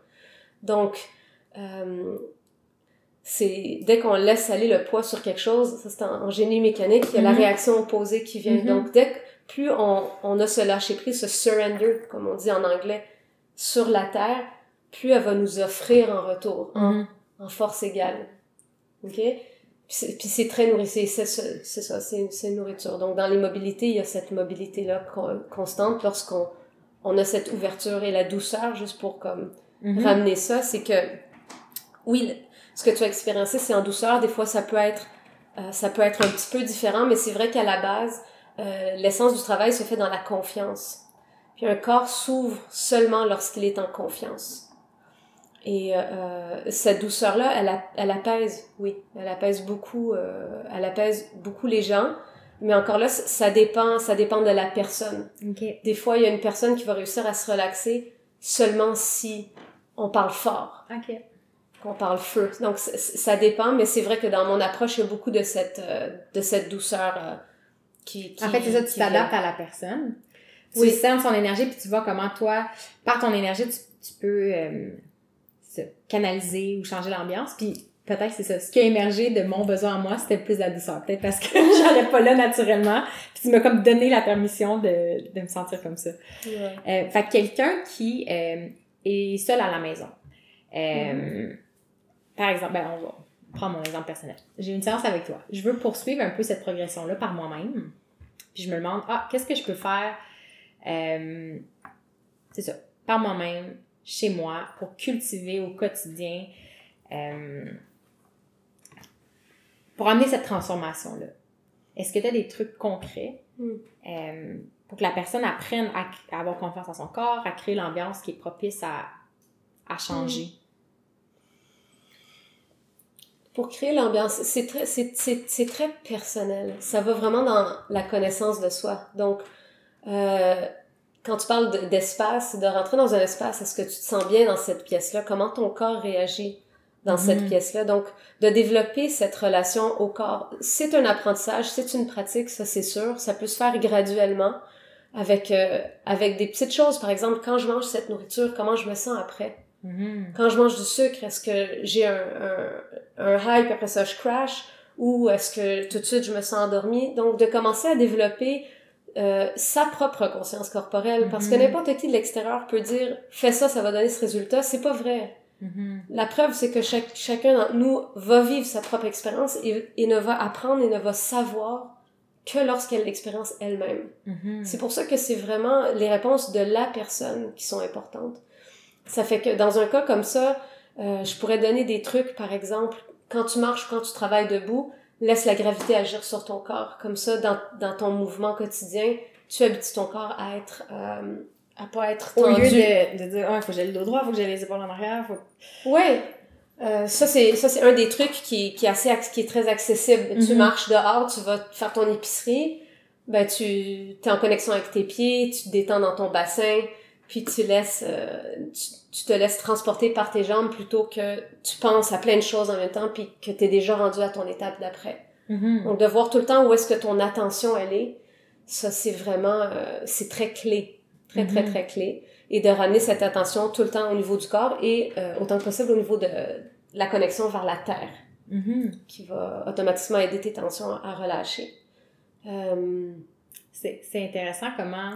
Donc, euh, c'est dès qu'on laisse aller le poids sur quelque chose, ça c'est en, en génie mécanique, il y a la Mhm. réaction opposée qui vient. Mhm. Donc, dès que plus on, on a ce lâcher prise, ce surrender, comme on dit en anglais, sur la terre, plus elle va nous offrir en retour, en, Mhm. en force égale. OK? Puis c'est très nourrissant, c'est ça, c'est une nourriture. Donc, dans l'immobilité, il y a cette mobilité-là con- constante lorsqu'on on a cette ouverture et la douceur, juste pour comme Mhm. ramener ça, c'est que oui, ce que tu as expériencé, c'est en douceur. Des fois, ça peut être, euh, ça peut être un petit peu différent, mais c'est vrai qu'à la base, euh, l'essence du travail se fait dans la confiance. Puis un corps s'ouvre seulement lorsqu'il est en confiance. Et euh, cette douceur-là, elle, a- elle apaise, oui, elle apaise beaucoup, euh, elle apaise beaucoup les gens. Mais encore là, ça dépend, ça dépend de la personne. OK. Des fois, il y a une personne qui va réussir à se relaxer seulement si on parle fort, OK. qu'on parle feu. Donc, ça dépend, mais c'est vrai que dans mon approche, il y a beaucoup de cette, euh, de cette douceur euh, qui, qui... En fait, c'est ça, tu t'adaptes à la personne. Tu Oui. sens son énergie, puis tu vois comment toi, par ton énergie, tu, tu peux euh, se canaliser ou changer l'ambiance. Puis peut-être c'est ça. Ce qui a émergé de mon besoin en moi, c'était plus la douceur. Peut-être parce que j'allais pas là naturellement. Puis tu m'as comme donné la permission de, de me sentir comme ça. Ouais. Euh, fait que quelqu'un qui euh, est seul à la maison. Euh, Par exemple, ben, on va prendre mon exemple personnel. J'ai une séance avec toi. Je veux poursuivre un peu cette progression-là par moi-même. Puis je me demande, ah, qu'est-ce que je peux faire, euh, c'est ça, par moi-même, chez moi, pour cultiver au quotidien, euh, pour amener cette transformation-là. Est-ce que tu as des trucs concrets Mm. euh, pour que la personne apprenne à, à avoir confiance en son corps, à créer l'ambiance qui est propice à, à changer? Pour créer l'ambiance, c'est très, c'est, c'est, c'est très personnel. Ça va vraiment dans la connaissance de soi. Donc, euh, quand tu parles de- d'espace, de rentrer dans un espace, est-ce que tu te sens bien dans cette pièce-là? Comment ton corps réagit dans cette Mhm. pièce-là? Donc, de développer cette relation au corps, c'est un apprentissage, c'est une pratique, ça c'est sûr. Ça peut se faire graduellement avec, euh, avec des petites choses. Par exemple, quand je mange cette nourriture, comment je me sens après? Mhm. quand je mange du sucre, est-ce que j'ai un, un, un high puis après ça je crash? Ou est-ce que tout de suite je me sens endormie? Donc de commencer à développer euh, sa propre conscience corporelle parce que Mhm. n'importe qui de l'extérieur peut dire fais ça, ça va donner ce résultat. C'est pas vrai. Mhm. La preuve c'est que chaque, chacun d'entre nous va vivre sa propre expérience et, et ne va apprendre et ne va savoir que lorsqu'elle l'expérience elle-même. Mhm. C'est pour ça que c'est vraiment les réponses de la personne qui sont importantes. Ça fait que dans un cas comme ça, Euh, je pourrais donner des trucs, par exemple, quand tu marches, quand tu travailles debout, laisse la gravité agir sur ton corps. Comme ça, dans, dans ton mouvement quotidien, tu habitues ton corps à être, euh, à pas être Au tendu. lieu de, de dire, ah, faut que j'ai le dos droit, faut que j'ai les épaules en arrière, faut... Ouais. Euh, ça c'est ça c'est un des trucs qui, qui est assez qui est très accessible. Tu Mhm. marches dehors, tu vas faire ton épicerie, ben tu es en connexion avec tes pieds, tu te détends dans ton bassin, puis tu laisses euh, tu, tu te laisses transporter par tes jambes plutôt que tu penses à plein de choses en même temps puis que tu es déjà rendu à ton étape d'après. Mhm. Donc de voir tout le temps où est-ce que ton attention elle est, ça c'est vraiment euh, c'est très clé, très très Mhm. très clé et de ramener cette attention tout le temps au niveau du corps et euh, autant que possible au niveau de la connexion vers la terre Mhm. qui va automatiquement aider tes tensions à relâcher. Euh, C'est c'est intéressant comment...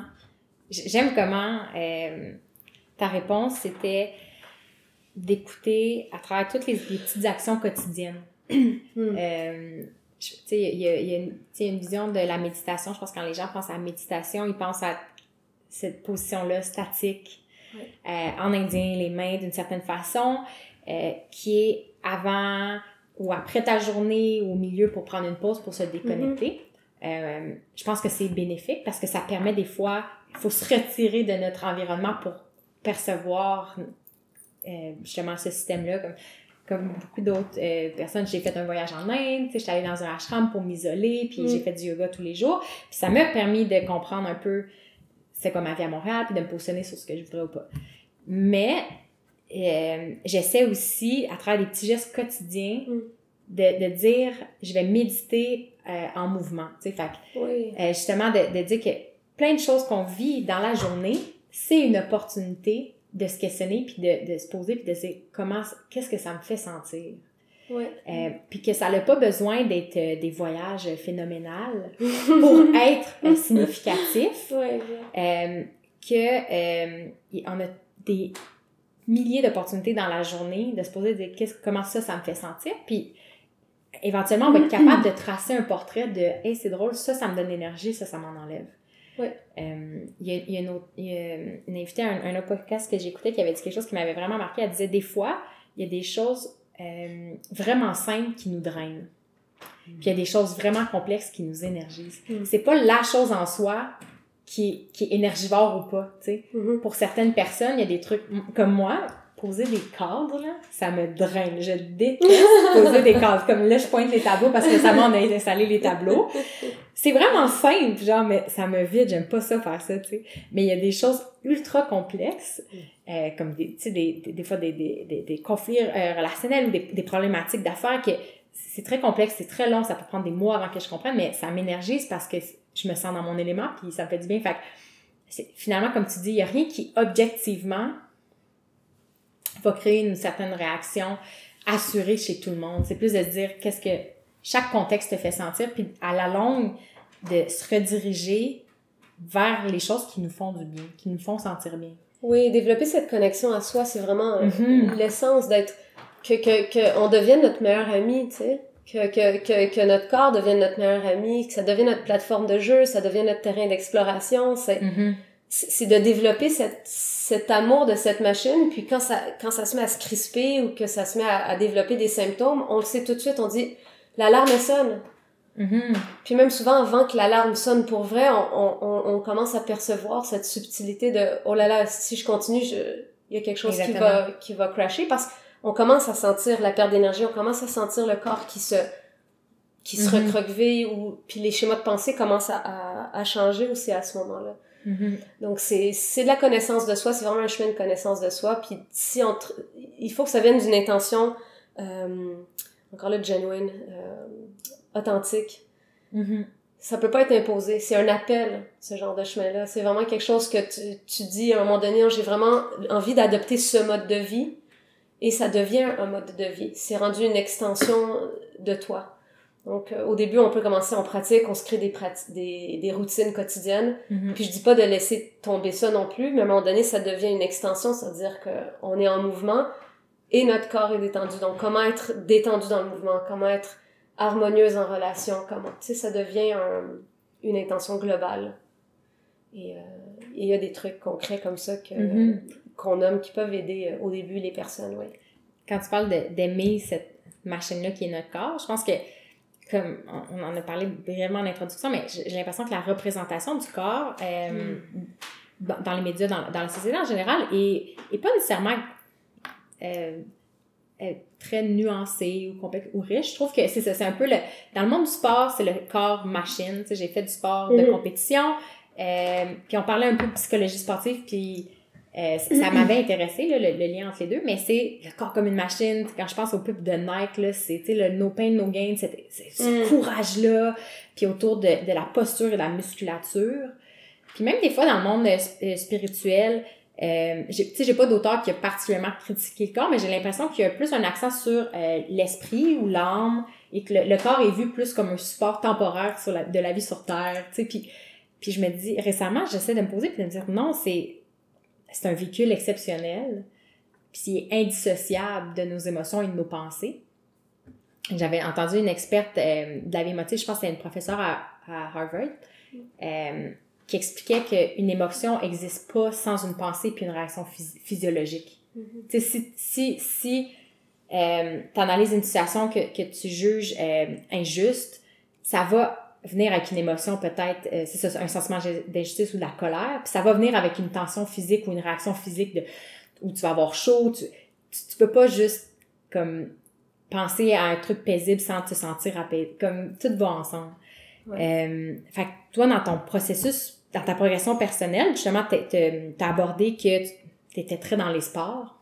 J'aime comment euh, ta réponse, c'était d'écouter à travers toutes les, les petites actions quotidiennes. hmm, Euh, je- tu sais, il y a, il y a une, vision de la méditation. Je pense que quand les gens pensent à la méditation, ils pensent à cette position-là statique, euh, en indien, les mains d'une certaine façon, euh, qui est avant ou après ta journée ou au milieu pour prendre une pause pour se déconnecter. Euh, je pense que c'est bénéfique parce que ça permet des fois, il faut se retirer de notre environnement pour percevoir euh, justement ce système-là. Comme, comme beaucoup d'autres euh, personnes, j'ai fait un voyage en Inde, j'étais allée dans un ashram pour m'isoler, puis Mm. j'ai fait du yoga tous les jours. Puis ça m'a permis de comprendre un peu c'est quoi ma vie à Montréal, puis de me positionner sur ce que je voudrais ou pas. Mais euh, j'essaie aussi, à travers des petits gestes quotidiens, Mm. de, de dire je vais méditer euh, en mouvement. Tu sais, fait oui. justement, de, de dire que plein de choses qu'on vit dans la journée, c'est une opportunité de se questionner, puis de, de se poser, puis de se dire comment, qu'est-ce que ça me fait sentir? Ouais. Euh, puis que ça n'a pas besoin d'être euh, des voyages phénoménals pour être euh, significatif. Ouais, ouais. Euh, que euh, on a des milliers d'opportunités dans la journée de se poser de qu'est-ce comment ça ça me fait sentir? Puis éventuellement on va être capable de tracer un portrait de hey c'est drôle ça ça me donne l'énergie ça ça m'en enlève Ouais. Euh, il y, a, il y a une, autre, il y a une invitée à un, un autre podcast que j'écoutais qui avait dit quelque chose qui m'avait vraiment marqué elle disait des fois il y a des choses euh, vraiment simples qui nous drainent puis il y a des choses vraiment complexes qui nous énergisent Mm. c'est pas la chose en soi qui, qui est énergivore ou pas. Mhm. Pour certaines personnes, il y a des trucs comme moi, poser des cadres, là, ça me draine. Je déteste poser des cadres. Comme là, je pointe les tableaux parce que récemment, on a installé les tableaux. C'est vraiment simple, genre, mais ça me vide, j'aime pas ça faire ça, tu sais. Mais il y a des choses ultra complexes, euh, comme des, tu sais, des, des, des fois des, des, des, des conflits euh, relationnels ou des, problématiques d'affaires que c'est très complexe, c'est très long, ça peut prendre des mois avant que je comprenne, mais ça m'énergise parce que je me sens dans mon élément puis ça me fait du bien. Fait que finalement, comme tu dis, il y a rien qui objectivement créer une certaine réaction assurée chez tout le monde. C'est plus de se dire qu'est-ce que chaque contexte te fait sentir, puis à la longue, de se rediriger vers les choses qui nous font du bien, qui nous font sentir bien. Oui, développer cette connexion à soi, c'est vraiment Mhm. l'essence d'être que que que on devienne notre meilleur ami, tu sais. Que, que, que, que notre corps devienne notre meilleur ami, que ça devienne notre plateforme de jeu, ça devienne notre terrain d'exploration. C'est c'est c'est de développer cette, cet amour de cette machine, puis quand ça, quand ça se met à se crisper ou que ça se met à, à développer des symptômes, on le sait tout de suite, on dit l'alarme sonne. Mhm. Puis même souvent, avant que l'alarme sonne pour vrai, on, on, on, commence à percevoir cette subtilité de oh là là, si je continue, je, il y a quelque chose qui va, qui va crasher parce qu'on commence à sentir la perte d'énergie, on commence à sentir le corps qui se qui se recroqueville ou puis les schémas de pensée commencent à, à, à changer aussi à ce moment-là. Mhm. Donc c'est c'est de la connaissance de soi, c'est vraiment un chemin de connaissance de soi. Puis si on tr- il faut que ça vienne d'une intention euh, encore là genuine, euh, authentique. Mhm. Ça peut pas être imposé, c'est un appel ce genre de chemin-là. C'est vraiment quelque chose que tu, tu dis à un moment donné, j'ai vraiment envie d'adopter ce mode de vie et ça devient un mode de vie. C'est rendu une extension de toi. Donc euh, au début, on peut commencer, on pratique, on se crée des, des, des routines quotidiennes. Mhm. Puis je dis pas de laisser tomber ça non plus, mais à un moment donné, ça devient une extension, c'est-à-dire que on est en mouvement et notre corps est détendu. Donc comment être détendu dans le mouvement, comment être harmonieuse en relation, comment, tu sais, ça devient un- une intention globale. Et euh, et il y a des trucs concrets comme ça que Mhm. qu'on nomme qui peuvent aider euh, au début les personnes, oui. quand tu parles d'aimer cette machine-là qui est notre corps, je pense que, comme on en a parlé vraiment en introduction, mais j'ai l'impression que la représentation du corps euh, mm. dans les médias, dans, dans, la société en général, est, est pas nécessairement euh, très nuancée ou complexe ou riche. Je trouve que c'est ça, c'est un peu le... Dans le monde du sport, c'est le corps machine. Tu sais, j'ai fait du sport de mm. compétition, euh, puis on parlait un peu de psychologie sportive, puis euh, ça m'avait intéressé, là, le, lien entre les deux, mais c'est le corps comme une machine. Quand je pense au pub de Nike, là, c'est le no pain, no gain, c'est ce mm. courage-là, puis autour de, de, la posture et de la musculature. Puis même des fois, dans le monde euh, spirituel, euh, sais j'ai pas d'auteur qui a particulièrement critiqué le corps, mais j'ai l'impression qu'il y a plus un accent sur euh, l'esprit ou l'âme et que le, corps est vu plus comme un support temporaire sur la, de la vie sur Terre. Puis, puis je me dis, récemment, j'essaie de me poser puis de me dire, non, c'est c'est un véhicule exceptionnel, puis c'est indissociable de nos émotions et de nos pensées. J'avais entendu une experte euh, de la vie émotive, je pense que c'était une professeure à, à Harvard, euh, qui expliquait qu'une émotion n'existe pas sans une pensée puis une réaction physiologique. Tu sais, si, si, si euh, tu analyses une situation que, que tu juges euh, injuste, ça va venir avec une émotion peut-être, euh, c'est ça, un sentiment d'injustice ou de la colère, puis ça va venir avec une tension physique ou une réaction physique de, où tu vas avoir chaud, tu, tu, peux pas juste comme penser à un truc paisible sans te sentir apaisé, comme tout va ensemble. Euh, fait que toi, dans ton processus, dans ta progression personnelle, justement, t'as abordé que tu étais très dans les sports.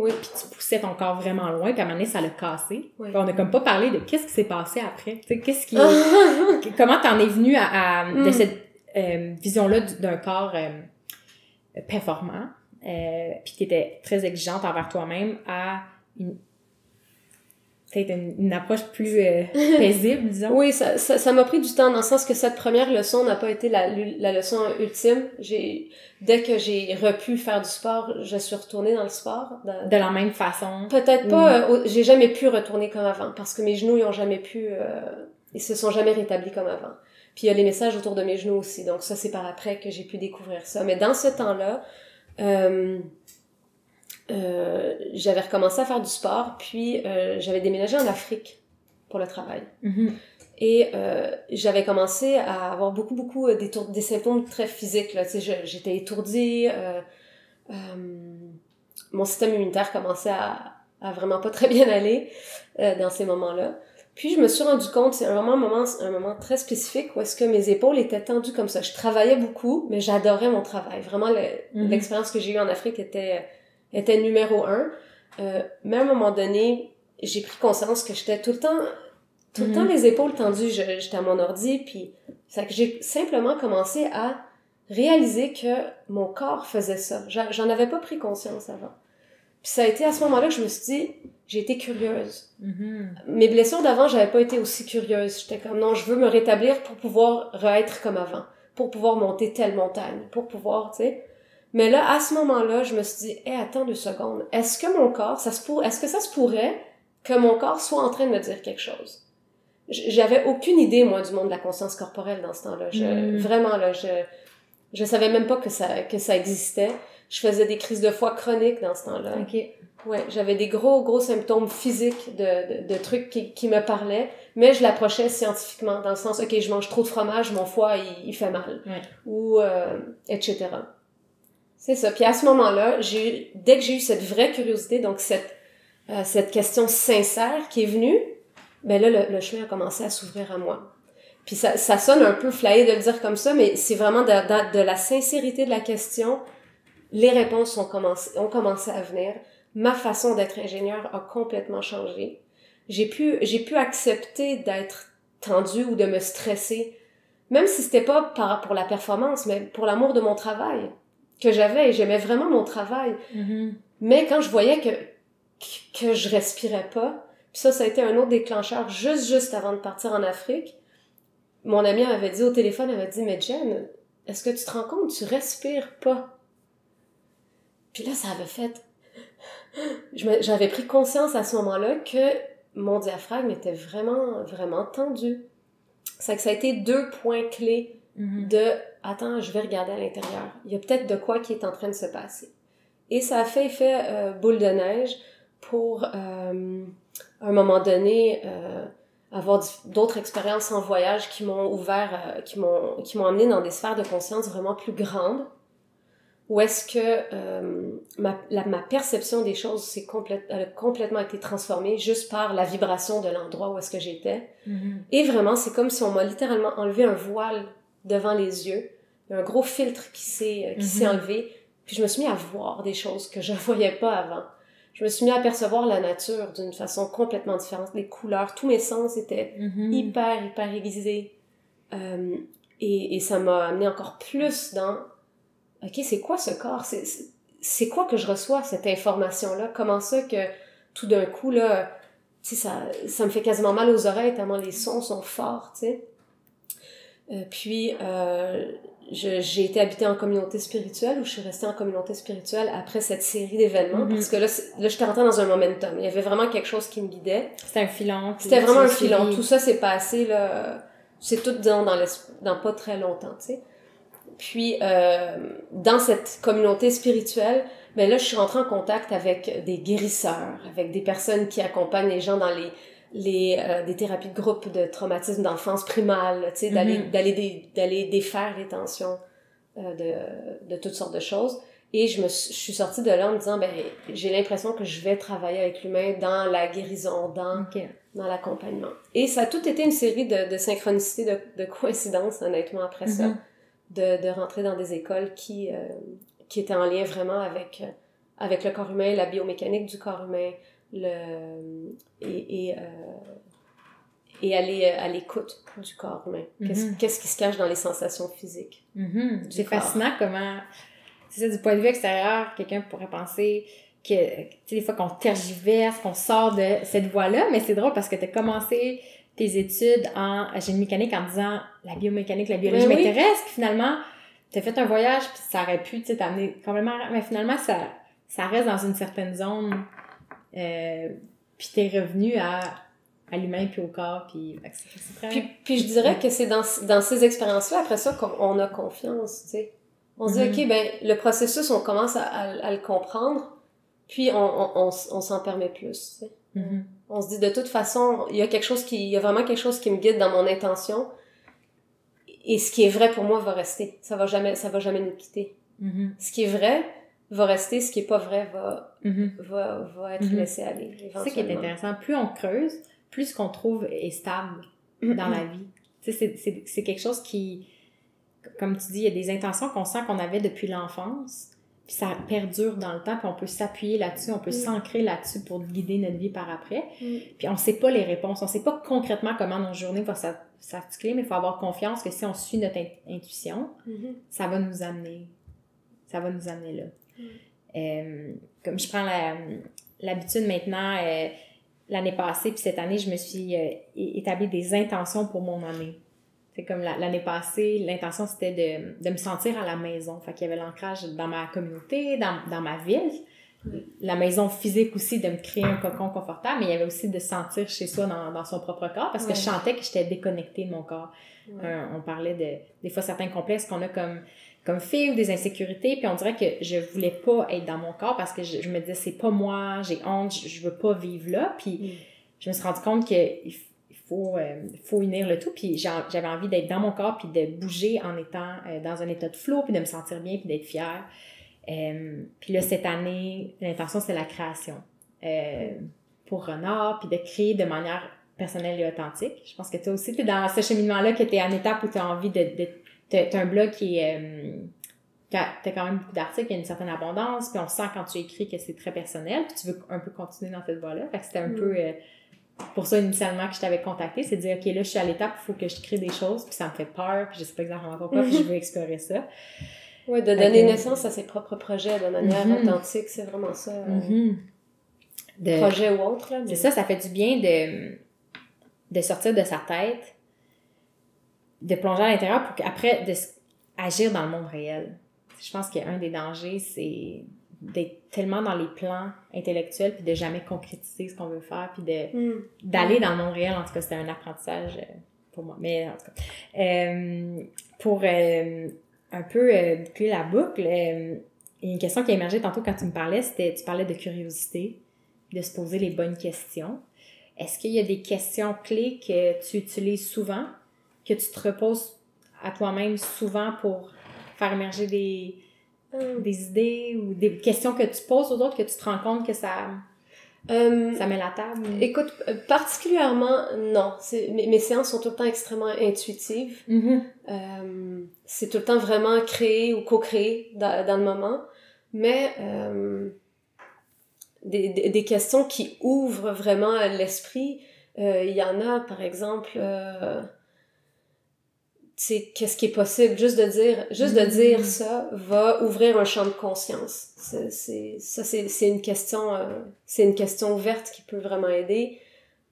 Oui. Puis tu poussais ton corps vraiment loin, puis à un moment donné, ça l'a cassé. Oui. on n'a comme pas parlé de qu'est-ce qui s'est passé après. Tu sais, qu'est-ce qui... comment t'en es venu à, à de hmm. cette euh, vision-là d'un corps euh, performant, euh, puis qui était très exigeante envers toi-même, à une peut-être une, approche plus euh, paisible, disons. Oui, ça, ça, ça m'a pris du temps dans le sens que cette première leçon n'a pas été la, la leçon ultime. J'ai, dès que j'ai repu faire du sport, je suis retournée dans le sport. De, la même façon. Peut-être pas, euh, j'ai jamais pu retourner comme avant parce que mes genoux, ils ont jamais pu, euh, ils se sont jamais rétablis comme avant. Puis il y a les messages autour de mes genoux aussi. Donc ça, c'est par après que j'ai pu découvrir ça. Mais dans ce temps-là, euh, euh, j'avais recommencé à faire du sport, puis euh, j'avais déménagé en Afrique pour le travail. Mm-hmm. Et euh, j'avais commencé à avoir beaucoup, beaucoup des, des symptômes très physiques. J'étais étourdie, mon système immunitaire commençait à, à vraiment pas très bien aller dans ces moments-là. Puis je me suis rendu compte, c'est un moment, un moment, un moment très spécifique où est-ce que mes épaules étaient tendues comme ça. Je travaillais beaucoup, mais j'adorais mon travail. Vraiment, mm-hmm. l'expérience que j'ai eue en Afrique était était numéro un. Euh, mais à un moment donné, j'ai pris conscience que j'étais tout le temps, tout le temps mhm. les épaules tendues. J'étais à mon ordi, puis ça que j'ai simplement commencé à réaliser que mon corps faisait ça. J'en avais pas pris conscience avant. Puis ça a été à ce moment-là que je me suis dit, j'ai été curieuse. Mhm. Mes blessures d'avant, j'avais pas été aussi curieuse. J'étais comme, non, je veux me rétablir pour pouvoir re-être comme avant, pour pouvoir monter telle montagne, pour pouvoir, tu sais. Mais là, à ce moment-là, je me suis dit, hé, attends deux secondes. Est-ce que mon corps, ça se pour... est-ce que ça se pourrait que mon corps soit en train de me dire quelque chose? J'avais aucune idée, moi, du monde de la conscience corporelle dans ce temps-là. Je, hmm. Vraiment, là, je, je savais même pas que ça, que ça existait. Je faisais des crises de foie chroniques dans ce temps-là. OK. Ouais, j'avais des gros, gros symptômes physiques de, de, de trucs qui, qui me parlaient, mais je l'approchais scientifiquement, dans le sens, OK, je mange trop de fromage, mon foie, il, il fait mal. Ouais. Ou, euh, etc. C'est ça. Puis à ce moment-là, j'ai dès que j'ai eu cette vraie curiosité, donc cette euh, cette question sincère qui est venue, ben là le, chemin a commencé à s'ouvrir à moi. Puis ça, ça sonne un peu flyé de le dire comme ça, mais c'est vraiment de, de, de, la sincérité de la question. Les réponses ont commencé, ont commencé à venir. Ma façon d'être ingénieur a complètement changé. J'ai pu, j'ai pu accepter d'être tendu ou de me stresser, même si c'était pas pour la performance, mais pour l'amour de mon travail que j'avais et j'aimais vraiment mon travail. Mm-hmm. Mais quand je voyais que, que je respirais pas, puis ça, ça a été un autre déclencheur juste, juste avant de partir en Afrique. Mon ami m'avait dit au téléphone, elle m'a dit, mais Jen, est-ce que tu te rends compte, tu respires pas? Puis là, ça avait fait... J'avais pris conscience à ce moment-là que mon diaphragme était vraiment, vraiment tendu. C'est que ça a été deux points clés mm-hmm. de attends, je vais regarder à l'intérieur. Il y a peut-être de quoi qui est en train de se passer. Et ça a fait effet euh, boule de neige pour, euh, à un moment donné, euh, avoir d'autres expériences en voyage qui m'ont ouvert, euh, qui m'ont qui m'ont amené dans des sphères de conscience vraiment plus grandes. Où est-ce que euh, ma, la, ma perception des choses s'est complète, elle a complètement été transformée juste par la vibration de l'endroit où est-ce que j'étais. Mm-hmm. Et vraiment, c'est comme si on m'a littéralement enlevé un voile devant les yeux. Il y a un gros filtre qui s'est s'est Mhm. enlevé. Puis je me suis mis à voir des choses que je voyais pas avant. Je me suis mis à percevoir la nature d'une façon complètement différente. Les couleurs, tous mes sens étaient Mhm. hyper, hyper aiguisés. Euh, et, et ça m'a amené encore plus dans OK, c'est quoi ce corps? C'est- quoi que je reçois, cette information-là? Comment ça que tout d'un coup, là, tu sais, ça, ça me fait quasiment mal aux oreilles tellement les sons sont forts, tu sais? Euh, puis, euh, j'ai été habitée en communauté spirituelle ou je suis restée en communauté spirituelle après cette série d'événements Mhm. parce que là, là j'étais rentrée dans un momentum. Il y avait vraiment quelque chose qui me guidait. C'était un filon. C'était vraiment un filon. Tout ça s'est passé, là. C'est tout dans, dans, dans pas très longtemps, tu sais. Puis, euh, dans cette communauté spirituelle, ben là, je suis rentrée en contact avec des guérisseurs, avec des personnes qui accompagnent les gens dans les, les, euh, des thérapies de groupe de traumatisme d'enfance primale, tu sais, d'aller, Mhm. d'aller, dé- d'aller défaire les tensions euh, de, de toutes sortes de choses. Et je me suis, je suis sortie de là en me disant, ben, j'ai l'impression que je vais travailler avec l'humain dans la guérison, dans dans l'accompagnement. Et ça a tout été une série de, de synchronicités, de, de coïncidences, honnêtement, après ça, Mhm. de, de rentrer dans des écoles qui, euh, qui étaient en lien vraiment avec, avec le corps humain, la biomécanique du corps humain, le, et, et, euh, et aller à l'écoute du corps humain. Qu'est-ce Mhm. qu'est-ce qui se cache dans les sensations physiques? Mhm. Du C'est fascinant comment, c'est ça, du point de vue extérieur, quelqu'un pourrait penser que, sais, des fois qu'on tergiverse, qu'on sort de cette voie-là, mais c'est drôle parce que tu as commencé tes études en génie mécanique en disant la biomécanique, la biologie Ben oui. m'intéresse, puis finalement, tu as fait un voyage, puis ça aurait pu, t'amener complètement, mais finalement, ça, ça reste dans une certaine zone, euh, puis t'es revenu à, à l'humain, puis au corps, puis. Puis, puis je dirais que c'est dans, dans ces expériences-là, après ça, qu'on on a confiance, tu sais. On se dit, Mhm. OK, ben, le processus, on commence à, à- à le comprendre, puis on, on, on, s'en permet plus, tu sais. Mhm. On se dit, de toute façon, il y a quelque chose qui, il y a vraiment quelque chose qui me guide dans mon intention, et ce qui est vrai pour moi va rester. Ça va jamais, ça va jamais nous quitter. Mhm. Ce qui est vrai va rester, ce qui est pas vrai va, Mhm. va, va être Mhm. laissé aller, C'est ça qui est intéressant. Plus on creuse, plus ce qu'on trouve est stable dans la vie. Tu sais, c'est- c'est c'est quelque chose qui, comme tu dis, il y a des intentions qu'on sent qu'on avait depuis l'enfance, puis ça perdure dans le temps, puis on peut s'appuyer là-dessus, on peut Mm. s'ancrer là-dessus pour guider notre vie par après. Mm. Puis on sait pas les réponses, on sait pas concrètement comment nos journées vont s'art- s'articuler, mais il faut avoir confiance que si on suit notre in- intuition, Mhm. ça va nous amener, ça va nous amener là. Euh, comme je prends l'habitude maintenant, euh, l'année passée, puis cette année, je me suis euh, établi des intentions pour mon année. C'est comme la- l'année passée, l'intention c'était de, de me sentir à la maison. Fait qu'il y avait l'ancrage dans ma communauté, dans, dans ma ville. La maison physique aussi, de me créer un cocon confortable, mais il y avait aussi de se sentir chez soi dans, dans son propre corps parce que Ouais. je sentais que j'étais déconnectée de mon corps. Ouais. Euh, on parlait de des fois certains complexes qu'on a comme comme fille ou des insécurités puis on dirait que je voulais pas être dans mon corps parce que je, je me disais c'est pas moi j'ai honte je, je veux pas vivre là puis Mm. je me suis rendu compte que il faut euh, faut unir le tout puis j'avais envie d'être dans mon corps puis de bouger en étant euh, dans un état de flow puis de me sentir bien puis d'être fière Euh, puis là cette année l'intention c'est la création pour Renard puis de créer de manière personnelle et authentique. Je pense que toi aussi, tu es dans ce cheminement-là, que tu es en étape où tu as envie de... de t'as un blog qui est... Euh, t'as t'as quand même beaucoup d'articles, il y a une certaine abondance, puis on sent quand tu écris que c'est très personnel, puis tu veux un peu continuer dans cette voie-là. Fait que c'était un Mm. peu... euh, pour ça, initialement, que je t'avais contacté, c'est de dire, OK, là, je suis à l'étape, il faut que je crée des choses, puis ça me fait peur, puis je sais pas exactement pourquoi, puis je veux explorer ça. Ouais, de donner naissance à ses propres projets de manière Mhm. authentique, c'est vraiment ça. euh. De- Projet ou autre, mais- C'est ça, ça fait du bien de, de sortir de sa tête, de plonger à l'intérieur pour qu'après, de agir dans le monde réel. Je pense qu'un des dangers, c'est d'être tellement dans les plans intellectuels puis de jamais concrétiser ce qu'on veut faire puis de Mm. d'aller dans le monde réel en tout cas c'était un apprentissage euh, pour moi mais en tout cas Euh, pour euh, un peu euh, boucler la boucle il y a une question qui a émergé tantôt quand tu me parlais c'était tu parlais de curiosité de se poser les bonnes questions. Est-ce qu'il y a des questions clés que tu utilises souvent, que tu te reposes à toi-même souvent pour faire émerger des, Hum. des idées ou des questions que tu poses aux autres que tu te rends compte que ça, Euh, ça met la table? Écoute, euh, particulièrement, non. Mes, mes séances sont tout le temps extrêmement intuitives. Mhm. Euh, c'est tout le temps vraiment créé ou co-créé dans, dans le moment. Mais euh, des, des, des questions qui ouvrent vraiment l'esprit, euh, il y en a, par exemple, c'est qu'est-ce qui est possible? Juste de dire juste de dire ça va ouvrir un champ de conscience c'est c'est ça c'est c'est une question euh, c'est une question ouverte qui peut vraiment aider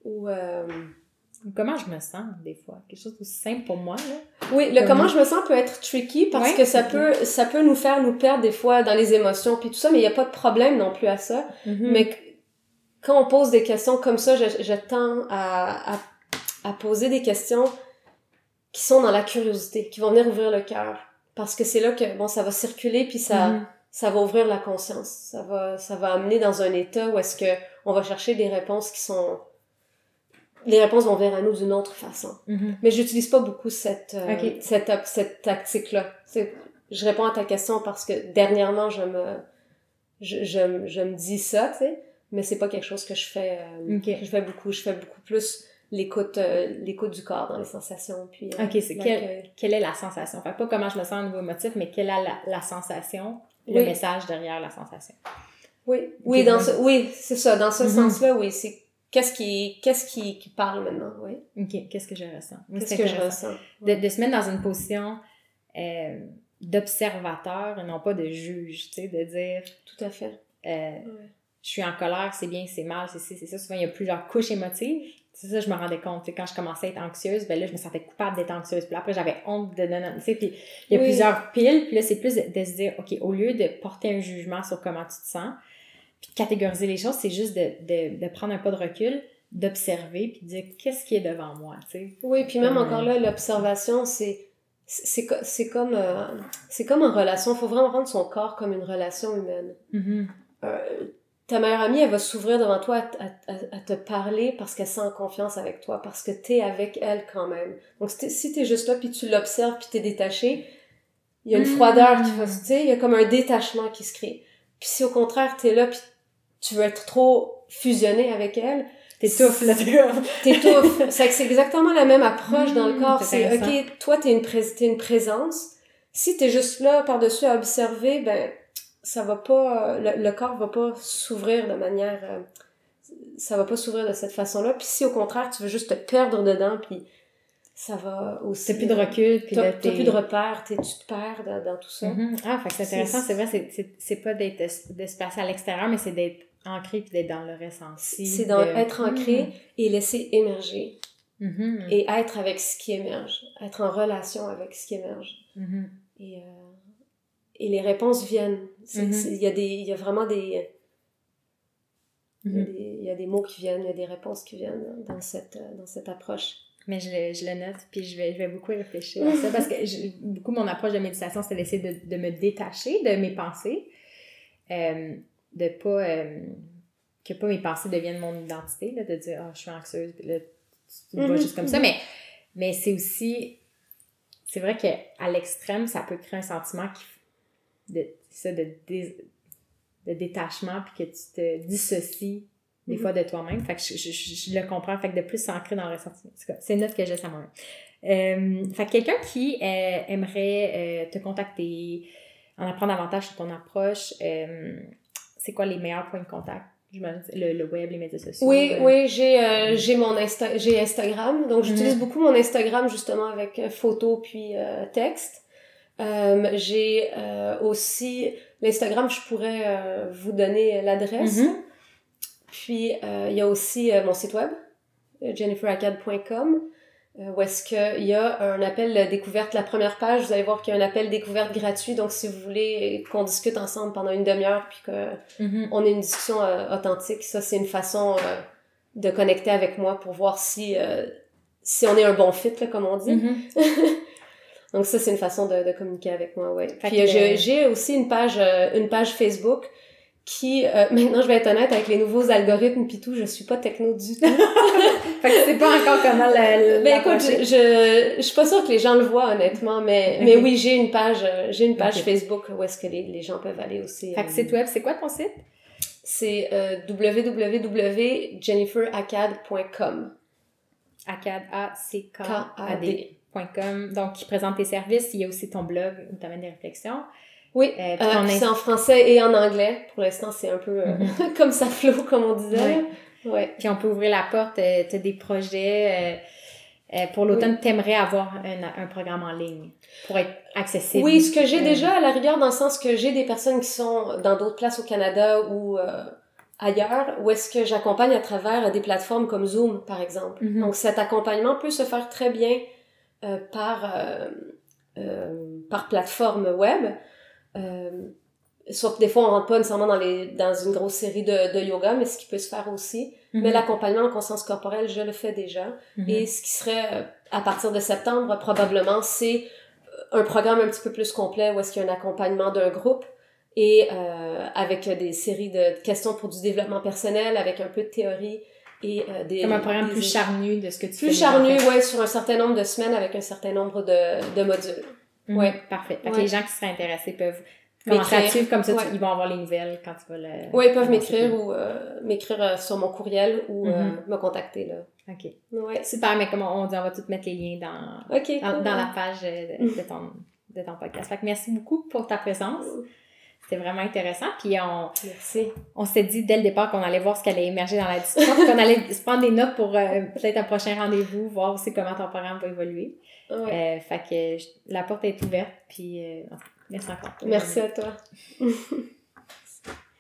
ou euh, Comment je me sens des fois? Quelque chose aussi simple pour moi, là. oui le Comme- comment je me sens peut être tricky parce Ouais, que ça peut ça peut nous faire nous perdre des fois dans les émotions puis tout ça mais il y a pas de problème non plus à ça Mhm. mais qu- quand on pose des questions comme ça, je, je tends à, à, à poser des questions qui sont dans la curiosité, qui vont venir ouvrir le cœur. Parce que c'est là que, bon, ça va circuler, puis ça, Mhm. ça va ouvrir la conscience. Ça va, ça va amener dans un état où est-ce que on va chercher des réponses qui sont... Les réponses vont venir à nous d'une autre façon. Mhm. Mais j'utilise pas beaucoup cette, euh, cette, cette tactique-là. Je réponds à ta question parce que dernièrement, je me, je, je, je me dis ça, tu sais, mais c'est pas quelque chose que je fais, euh, que je fais beaucoup. Je fais beaucoup plus l'écoute, euh, l'écoute du corps dans les sensations, puis euh, Ok, c'est quel-. Quelle est la sensation? Fait pas comment je me sens au niveau émotif, mais quelle est la, la sensation, le message derrière la sensation? Oui, oui, dans ce, oui, c'est ça, dans ce Mhm. sens-là, oui, c'est qu'est-ce qui, qu'est-ce qui, qui parle maintenant, oui. Ok, qu'est-ce que je ressens? Qu'est-ce que je ressens? De, de se mettre dans une position euh, d'observateur et non pas de juge, tu sais, de dire Tout à fait. Ouais. je suis en colère, c'est bien, c'est mal, c'est c'est ça. Souvent, il y a plusieurs couches émotives. C'est ça, je me rendais compte. Quand je commençais à être anxieuse, ben là, je me sentais coupable d'être anxieuse. Puis là, après, j'avais honte de non, non, tu sais. Puis il y a Oui. plusieurs piles. Puis là, c'est plus de, se dire, OK, au lieu de porter un jugement sur comment tu te sens, puis de catégoriser les choses, c'est juste de, de, de prendre un pas de recul, d'observer, puis de dire, qu'est-ce qui est devant moi, tu sais? Oui, puis même encore là, l'observation, c'est c'est co- c'est comme euh, c'est comme en relation. Il faut vraiment rendre son corps comme une relation humaine. Euh, ta meilleure amie, elle va s'ouvrir devant toi à, à- à- à te parler parce qu'elle sent en confiance avec toi, parce que t'es avec elle quand même. Donc si t'es, si t'es juste là puis tu l'observes puis t'es détaché, il y a une Mm. froideur qui va se, tu sais, il y a comme un détachement qui se crée. Puis si au contraire t'es là puis tu veux être trop fusionné avec elle, T'étouffes, là, t'étouffes. c'est c'est exactement la même approche dans le Mm, corps. c'est ok, toi, t'es une, une présence. Si t'es juste là, par-dessus, à observer, ben, ça va pas, le, le corps va pas s'ouvrir de manière, euh, ça va pas s'ouvrir de cette façon-là. Puis si au contraire, tu veux juste te perdre dedans, puis ça va aussi. T'as plus de recul, puis T'as, plus de repères, t'es, tu te perds dans, dans tout ça. Mhm. Ah, fait que c'est intéressant, C'est- vrai, c'est- c'est c'est pas d'être de se à l'extérieur, mais c'est d'être ancré puis d'être dans le ressenti. C'est dans de- être ancré et laisser émerger. Mhm. Et être avec ce qui émerge. Être en relation avec ce qui émerge. Mhm. Et, euh, et les réponses viennent. Mhm. Il y, a des- y a vraiment des il, y a Mhm. des, il y a des mots qui viennent, il y a des réponses qui viennent dans cette, dans cette approche. Mais je le, je le note, puis je vais, je vais beaucoup réfléchir à ça, parce que je- beaucoup mon approche de méditation, c'est d'essayer de, de me détacher de mes pensées, euh, de pas... euh, que pas mes pensées deviennent mon identité, là, de dire « Ah, je suis anxieuse », puis là, tu, te vois Mhm. juste comme ça, mais, mais c'est aussi... C'est vrai qu'à l'extrême, ça peut créer un sentiment qui, de, ça, de, dé- de détachement, puis que tu te dissocies des Mhm. fois de toi-même. Fait que je, je, je- je le comprends. Fait que de plus s'ancrer dans le ressenti. En tout cas, C'est une note que j'ai à moi-même. Euh, fait que quelqu'un qui euh, aimerait euh, te contacter, en apprendre davantage sur ton approche, c'est quoi les meilleurs points de contact? Le, le web, les médias sociaux. Oui, oui, j'ai j'ai mon Insta j'ai Instagram. Donc j'utilise Mhm. beaucoup mon Instagram justement avec euh, photo puis texte. Euh, j'ai euh, aussi l'Instagram, je pourrais euh, vous donner l'adresse. Mhm. Puis, euh, il y a aussi euh, mon site web, jenniferacad.com, où est-ce qu'il y a un appel découverte. La première page, vous allez voir qu'il y a un appel découverte gratuit. Donc, si vous voulez qu'on discute ensemble pendant une demi-heure, puis Mhm. qu'on ait une discussion authentique, ça, c'est une façon de connecter avec moi pour voir si, euh, si on est un bon fit, là, comme on dit. Mhm. Donc ça, c'est une façon de, de communiquer avec moi, ouais. Fait Puis euh, j'ai aussi une page, euh, une page Facebook qui, euh, maintenant je vais être honnête, avec les nouveaux algorithmes pis tout, je suis pas techno du tout. fait que c'est pas encore comment la, Mais écoute, je, je, je, suis pas sûre que les gens le voient honnêtement, mais, mais oui, j'ai une page, euh, j'ai une page Facebook où est-ce que les, les, gens peuvent aller aussi. Fait que site web, c'est quoi ton site? C'est euh, www.jenniferacad.com. Acad, Donc, qui présente tes services. Il y a aussi ton blog où tu amènes des réflexions. Oui, euh, euh c'est en français et en anglais. Pour l'instant, c'est un peu euh, mhm. comme ça flot, comme on disait. Ouais. Puis on peut ouvrir la porte, euh, tu as des projets. pour l'automne, oui. t'aimerais avoir un, programme en ligne pour être accessible. Oui, ce que j'ai déjà à la rigueur, dans le sens que j'ai des personnes qui sont dans d'autres places au Canada ou ailleurs, où est-ce que j'accompagne à travers des plateformes comme Zoom, par exemple. Mhm. Donc cet accompagnement peut se faire très bien par, par plateforme web. Euh, sauf que des fois, on rentre pas nécessairement dans, les, dans une grosse série de, de yoga, mais ce qui peut se faire aussi. Mhm. Mais l'accompagnement en conscience corporelle, je le fais déjà. Mhm. Et ce qui serait, euh, à partir de septembre, probablement, c'est un programme un petit peu plus complet où est-ce qu'il y a un accompagnement d'un groupe et euh, avec des séries de questions pour du développement personnel, avec un peu de théorie et euh, des... Comme un programme plus charnu de ce que tu fais. Plus charnu, ouais, sur un certain nombre de semaines avec un certain nombre de, de modules. Mhm. Ouais, parfait. les gens qui seraient intéressés peuvent commencer à suivre comme ça, ils vont avoir les nouvelles quand tu vas le. Oui, ils peuvent m'écrire ou euh, m'écrire euh, sur mon courriel ou euh, mhm. me contacter là. OK. Ouais. Super, mais comme on dit, on va tout mettre les liens dans, dans, la page de, ton, de ton podcast. Fait que merci beaucoup pour ta présence. C'était vraiment intéressant. Puis on, Merci. on s'est dit dès le départ qu'on allait voir ce qui allait émerger dans la discussion, qu'on allait se prendre des notes pour peut-être un prochain rendez-vous, voir aussi comment ton programme va évoluer. Ouais. Euh, fait que la porte est ouverte, puis euh, merci encore. Merci à toi.